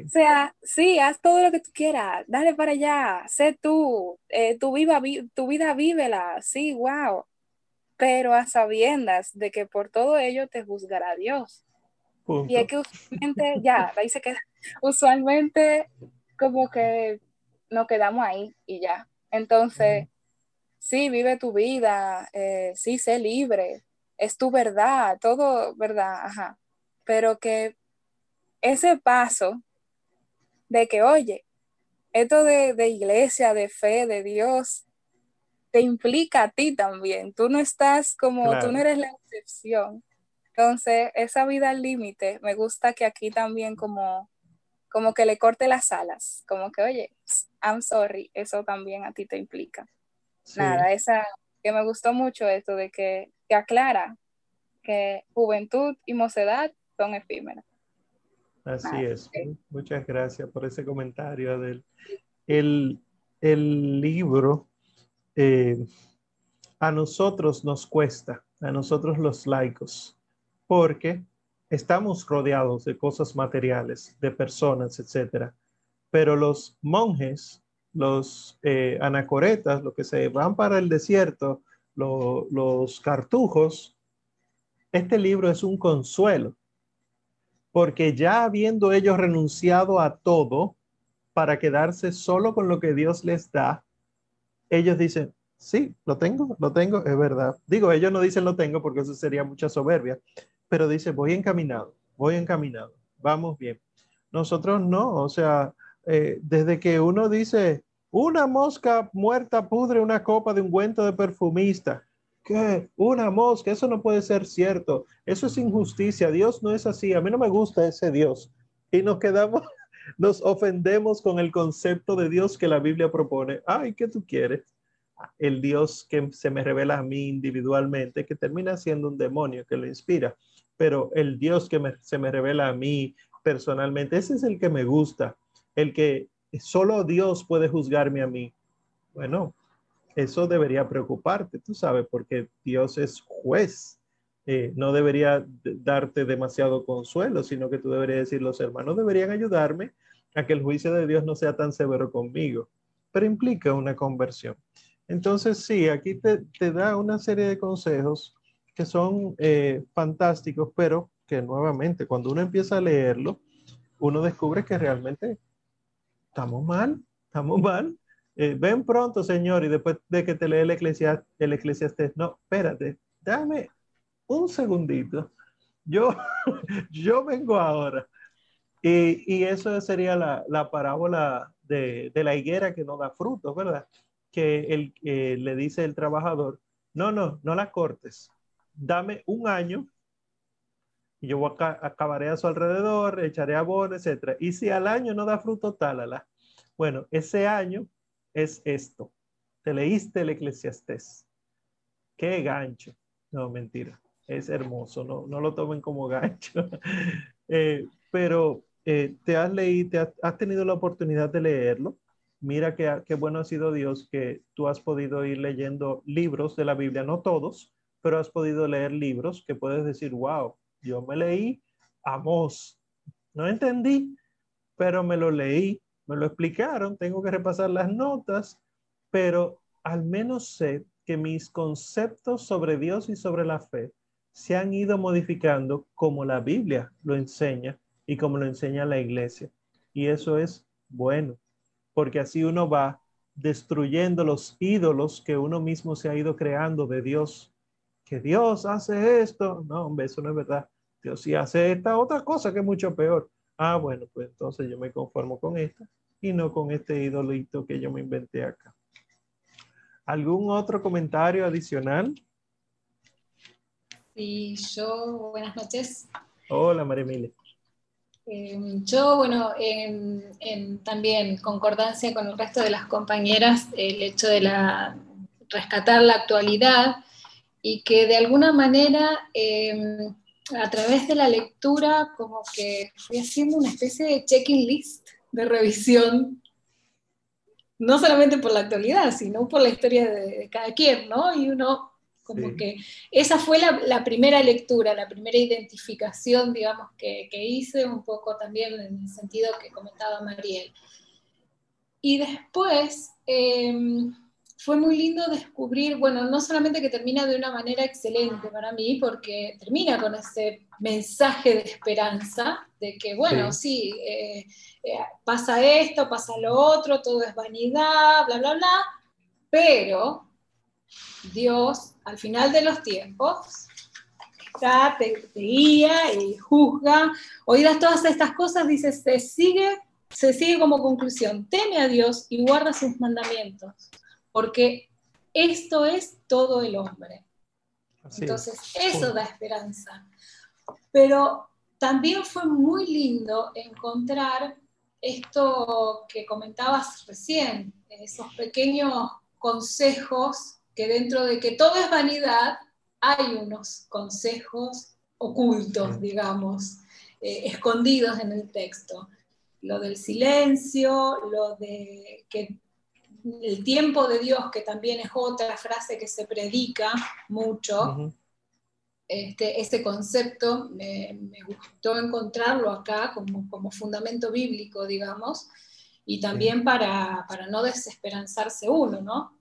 O sea, sí, haz todo lo que tú quieras, dale para allá, sé tú, eh, tu, viva, tu vida vívela, sí, wow. Pero a sabiendas de que por todo ello te juzgará Dios. Y es que usualmente, ya, ahí se queda, [laughs] usualmente como que nos quedamos ahí y ya. Entonces, sí, vive tu vida, eh, sí, sé libre, es tu verdad, todo verdad, ajá. Pero que ese paso de que, oye, esto de, iglesia, de fe, de Dios, te implica a ti también. Tú no estás como, tú no eres la excepción. Entonces, esa vida al límite, me gusta que aquí también como, como que le corte las alas, como que, oye, I'm sorry, eso también a ti te implica. Nada, esa, que me gustó mucho esto de que, que aclara que juventud y mocedad son efímeras. Así es. Muchas gracias por ese comentario, Adel. El, el libro eh, a nosotros nos cuesta, a nosotros los laicos, porque estamos rodeados de cosas materiales, de personas, etcétera. Pero los monjes, los eh, anacoretas, los que se van para el desierto, los cartujos, este libro es un consuelo porque ya habiendo ellos renunciado a todo para quedarse solo con lo que Dios les da, ellos dicen, sí, lo tengo, lo tengo, es verdad. Digo, ellos no dicen lo tengo porque eso sería mucha soberbia, pero dice, voy encaminado, voy encaminado, vamos bien. Nosotros no, o sea, eh, desde que uno dice, una mosca muerta pudre una copa de ungüento de perfumista, Una mosca, eso no puede ser cierto. Eso es injusticia. Dios no es así. A mí no me gusta ese Dios. Y nos quedamos, [laughs] nos ofendemos con el concepto de Dios que la Biblia propone. Ay, ¿qué tú quieres? el Dios que se me revela a mí individualmente, que termina siendo un demonio que lo inspira, pero el Dios que se me revela a mí personalmente, ese es el que me gusta, el que solo Dios puede juzgarme a mí. Bueno, eso debería preocuparte, tú sabes, porque Dios es juez. Eh, no debería darte demasiado consuelo, sino que tú deberías decir, los hermanos deberían ayudarme a que el juicio de Dios no sea tan severo conmigo, pero implica una conversión. Entonces, sí, aquí te, da una serie de consejos que son eh, fantásticos, pero que nuevamente cuando uno empieza a leerlo, uno descubre que realmente estamos mal, estamos mal. Eh, ven pronto, Señor, y después de que te lee el, eclesiastes, el eclesiastés, no, espérate, dame un segundito. Yo, [laughs] yo vengo ahora. Y, eso sería la, parábola de, la higuera que no da frutos, ¿verdad? Que el, le dice el trabajador, no, no, no la cortes, dame un año y yo acabaré a su alrededor, echaré abono, etc. Y si al año no da fruto, talala. Bueno, ese año es esto. Te leíste el eclesiastés. Qué gancho. No, mentira. Es hermoso. No, no lo tomen como gancho. [laughs] Eh, pero eh, te has leído, te has, tenido la oportunidad de leerlo. Mira qué, qué bueno ha sido Dios que tú has podido ir leyendo libros de la Biblia, no todos, pero has podido leer libros que puedes decir, wow, yo me leí Amós. No entendí, pero me lo leí, me lo explicaron, tengo que repasar las notas, pero al menos sé que mis conceptos sobre Dios y sobre la fe se han ido modificando como la Biblia lo enseña y como lo enseña la iglesia. Y eso es bueno, porque así uno va destruyendo los ídolos que uno mismo se ha ido creando de Dios que Dios hace esto. No, hombre, eso no es verdad. Dios sí hace esta otra cosa que es mucho peor. Ah, bueno, pues entonces yo me conformo con esta y no con este idolito que yo me inventé acá. ¿Algún otro comentario adicional? Sí, yo, buenas noches. Hola, María Emilia. Em, yo, bueno, en, también concordancia con el resto de las compañeras, el hecho de la rescatar la actualidad y que de alguna manera em, a través de la lectura como que fui haciendo una especie de checklist de revisión, no solamente por la actualidad, sino por la historia de, cada quien, ¿no? Y uno como que esa fue la, primera lectura, la primera identificación, digamos, que, hice, un poco también en el sentido que comentaba Mariel. Y después... Em, fue muy lindo descubrir, bueno, no solamente que termina de una manera excelente para mí, porque termina con ese mensaje de esperanza, de que, bueno, sí, eh, eh, pasa esto, pasa lo otro, todo es vanidad, bla, bla, bla, pero Dios, al final de los tiempos, está, te, guía y juzga, oídas todas estas cosas, dice, se sigue, se sigue como conclusión, teme a Dios y guarda sus mandamientos porque esto es todo el hombre. Entonces, eso da esperanza. Pero también fue muy lindo encontrar esto que comentabas recién, esos pequeños consejos que dentro de que todo es vanidad, hay unos consejos ocultos, digamos, eh, escondidos en el texto. Lo del silencio, lo de que el tiempo de Dios, que también es otra frase que se predica mucho, este, ese concepto me, gustó encontrarlo acá como, como, fundamento bíblico, digamos, y también para, no desesperanzarse uno, ¿no?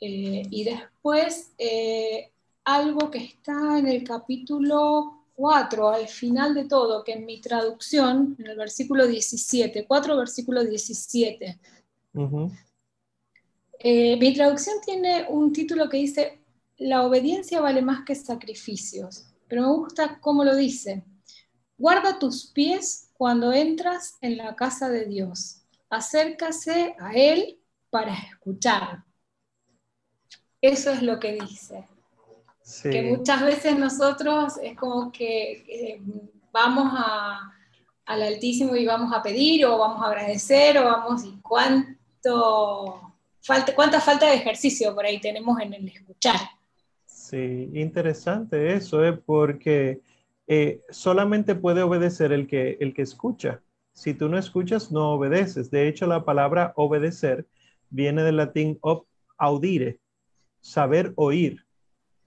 Eh, y después, eh, algo que está en el capítulo 4, al final de todo, que en mi traducción, en el versículo 17, 4 versículo 17, eh, mi traducción tiene un título que dice, la obediencia vale más que sacrificios, pero me gusta cómo lo dice. Guarda tus pies cuando entras en la casa de Dios. Acércase a Él para escuchar. Eso es lo que dice. Que muchas veces nosotros es como que eh, vamos al Altísimo y vamos a pedir o vamos a agradecer o vamos y cuánto falta, cuánta falta de ejercicio por ahí tenemos en el escuchar. Sí, interesante eso, ¿eh? porque eh, solamente puede obedecer el que, el que escucha. Si tú no escuchas, no obedeces. De hecho, la palabra obedecer viene del latín ob audire, saber oír.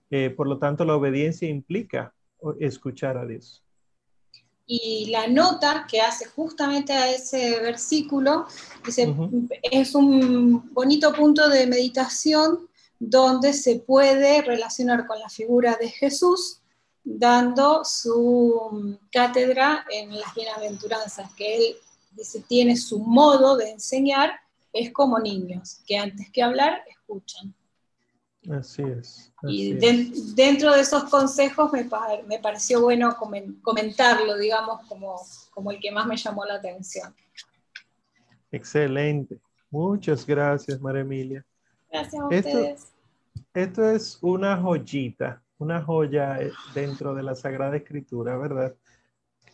Eh, por lo tanto, la obediencia implica escuchar a Dios. Y la nota que hace justamente a ese versículo dice, es un bonito punto de meditación donde se puede relacionar con la figura de Jesús, dando su cátedra en las bienaventuranzas, que él dice, tiene su modo de enseñar, es como niños, que antes que hablar, escuchan. Así es. y dentro de esos consejos me, me pareció bueno comentarlo, digamos, como, como el que más me llamó la atención. Excelente. Muchas gracias, María Emilia. Gracias a ustedes. Esto es una joyita, una joya eh, dentro de la Sagrada Escritura, ¿verdad?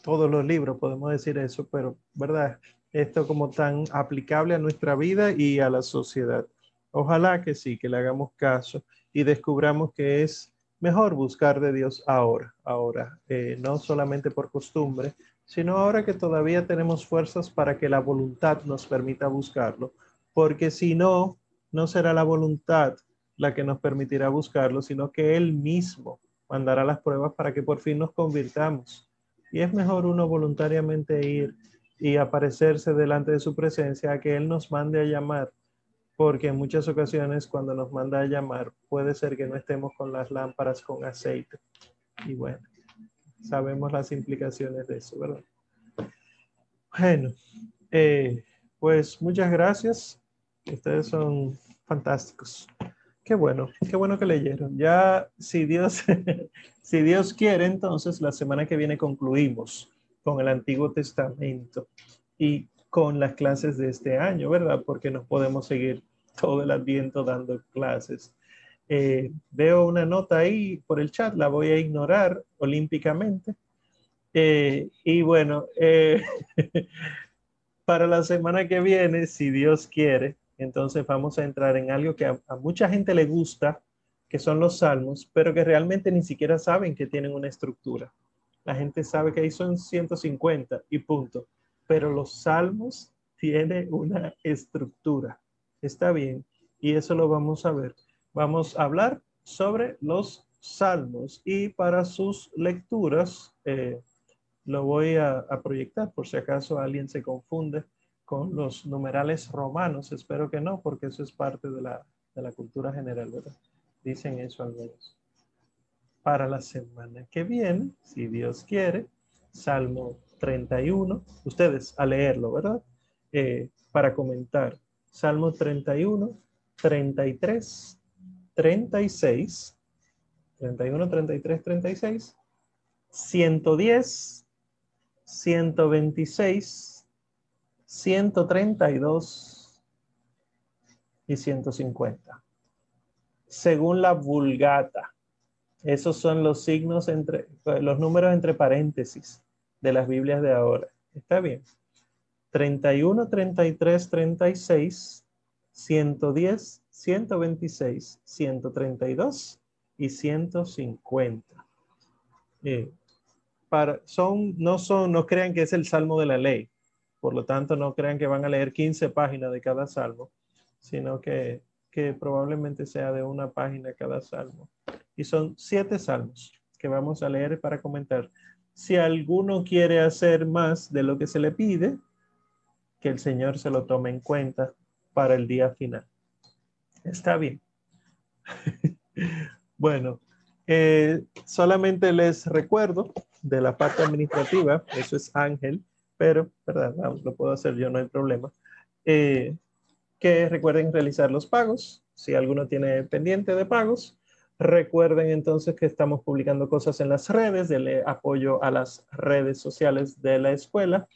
Todos los libros podemos decir eso, pero, ¿verdad? Esto como tan aplicable a nuestra vida y a la sociedad. Ojalá que sí, que le hagamos caso y descubramos que es mejor buscar de Dios ahora, ahora, eh, no solamente por costumbre, sino ahora que todavía tenemos fuerzas para que la voluntad nos permita buscarlo, porque si no, no será la voluntad la que nos permitirá buscarlo, sino que Él mismo mandará las pruebas para que por fin nos convirtamos. Y es mejor uno voluntariamente ir y aparecerse delante de su presencia a que Él nos mande a llamar porque en muchas ocasiones cuando nos manda a llamar puede ser que no estemos con las lámparas con aceite. Y bueno, sabemos las implicaciones de eso, ¿verdad? Bueno, eh, pues muchas gracias. Ustedes son fantásticos. Qué bueno, qué bueno que leyeron. Ya, si Dios, [laughs] si Dios quiere, entonces la semana que viene concluimos con el Antiguo Testamento y con las clases de este año, ¿verdad? Porque nos podemos seguir todo el adviento dando clases. Eh, veo una nota ahí por el chat, la voy a ignorar olímpicamente. Eh, y bueno, eh, [laughs] para la semana que viene, si Dios quiere, entonces vamos a entrar en algo que a, a, mucha gente le gusta, que son los salmos, pero que realmente ni siquiera saben que tienen una estructura. La gente sabe que ahí son 150 y punto, pero los salmos tienen una estructura. Está bien, y eso lo vamos a ver. Vamos a hablar sobre los salmos y para sus lecturas eh, lo voy a, proyectar por si acaso alguien se confunde con los numerales romanos. Espero que no, porque eso es parte de la, de la cultura general, ¿verdad? Dicen eso algunos. Para la semana que viene, si Dios quiere, Salmo 31, ustedes a leerlo, ¿verdad? Eh, para comentar Salmo 31, 33, 36, 31, 33, 36, 110, 126, 132 y 150. Según la vulgata, esos son los signos entre, los números entre paréntesis de las Biblias de ahora. ¿Está bien? 31, 33, 36, 110, 126, 132 y 150. Eh, no crean que es el salmo de la ley. Por lo tanto, no crean que van a leer 15 páginas de cada salmo, sino que, que probablemente sea de una página cada salmo. Y son siete salmos que vamos a leer para comentar. Si alguno quiere hacer más de lo que se le pide, que el Señor se lo tome en cuenta para el día final. Está bien. [laughs] bueno, eh, solamente les recuerdo de la parte administrativa, eso es Ángel, pero, ¿verdad? lo puedo hacer yo, no hay problema. Eh, que recuerden realizar los pagos, si alguno tiene pendiente de pagos. Recuerden entonces que estamos publicando cosas en las redes, de apoyo a las redes sociales de la escuela.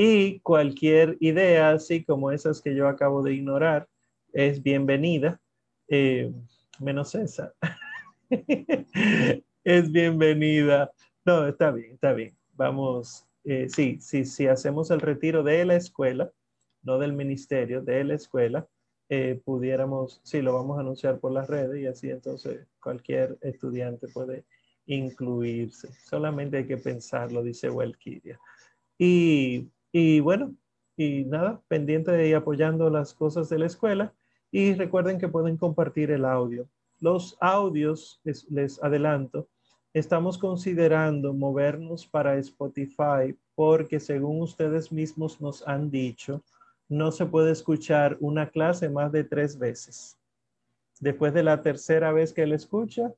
Y cualquier idea, así como esas que yo acabo de ignorar, es bienvenida, eh, menos esa. [laughs] es bienvenida. No, está bien, está bien. Vamos, eh, sí, sí, sí, hacemos el retiro de la escuela, no del ministerio, de la escuela, eh, pudiéramos, sí, lo vamos a anunciar por las redes y así entonces cualquier estudiante puede incluirse. Solamente hay que pensarlo, dice Walkiria. Y, y bueno, y nada, pendiente ir apoyando las cosas de la escuela. Y recuerden que pueden compartir el audio. Los audios, les, adelanto, estamos considerando movernos para Spotify porque según ustedes mismos nos han dicho, no se puede escuchar una clase más de tres veces. Después de la tercera vez que él escucha,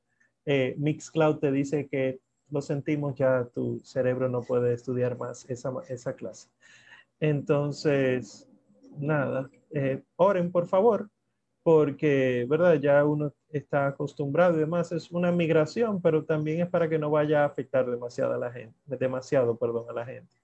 eh, Mixcloud te dice que lo sentimos, ya tu cerebro no puede estudiar más esa, esa clase. Entonces, nada, eh, oren por favor, porque, ¿verdad? Ya uno está acostumbrado y demás, es una migración, pero también es para que no vaya a afectar demasiado a la gente, demasiado, perdón, a la gente.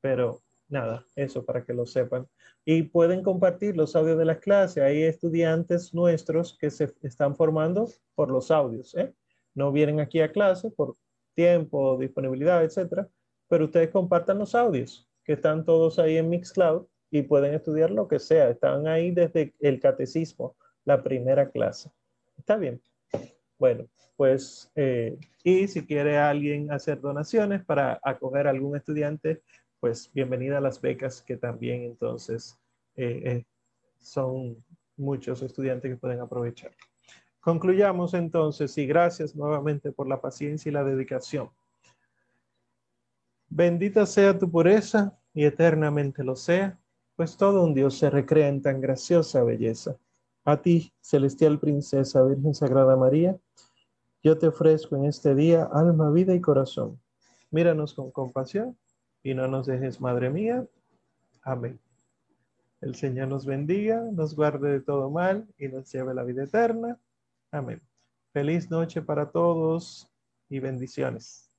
Pero nada, eso para que lo sepan. Y pueden compartir los audios de las clases. Hay estudiantes nuestros que se están formando por los audios, ¿eh? No vienen aquí a clase por tiempo, disponibilidad, etcétera, pero ustedes compartan los audios que están todos ahí en Mixcloud y pueden estudiar lo que sea. Están ahí desde el catecismo, la primera clase. Está bien. Bueno, pues, eh, y si quiere alguien hacer donaciones para acoger a algún estudiante, pues bienvenida a las becas que también entonces eh, eh, son muchos estudiantes que pueden aprovechar. Concluyamos entonces y gracias nuevamente por la paciencia y la dedicación. Bendita sea tu pureza y eternamente lo sea, pues todo un Dios se recrea en tan graciosa belleza. A ti, celestial princesa, Virgen Sagrada María, yo te ofrezco en este día alma, vida y corazón. Míranos con compasión y no nos dejes, Madre mía. Amén. El Señor nos bendiga, nos guarde de todo mal y nos lleve a la vida eterna. Amén. Feliz noche para todos y bendiciones.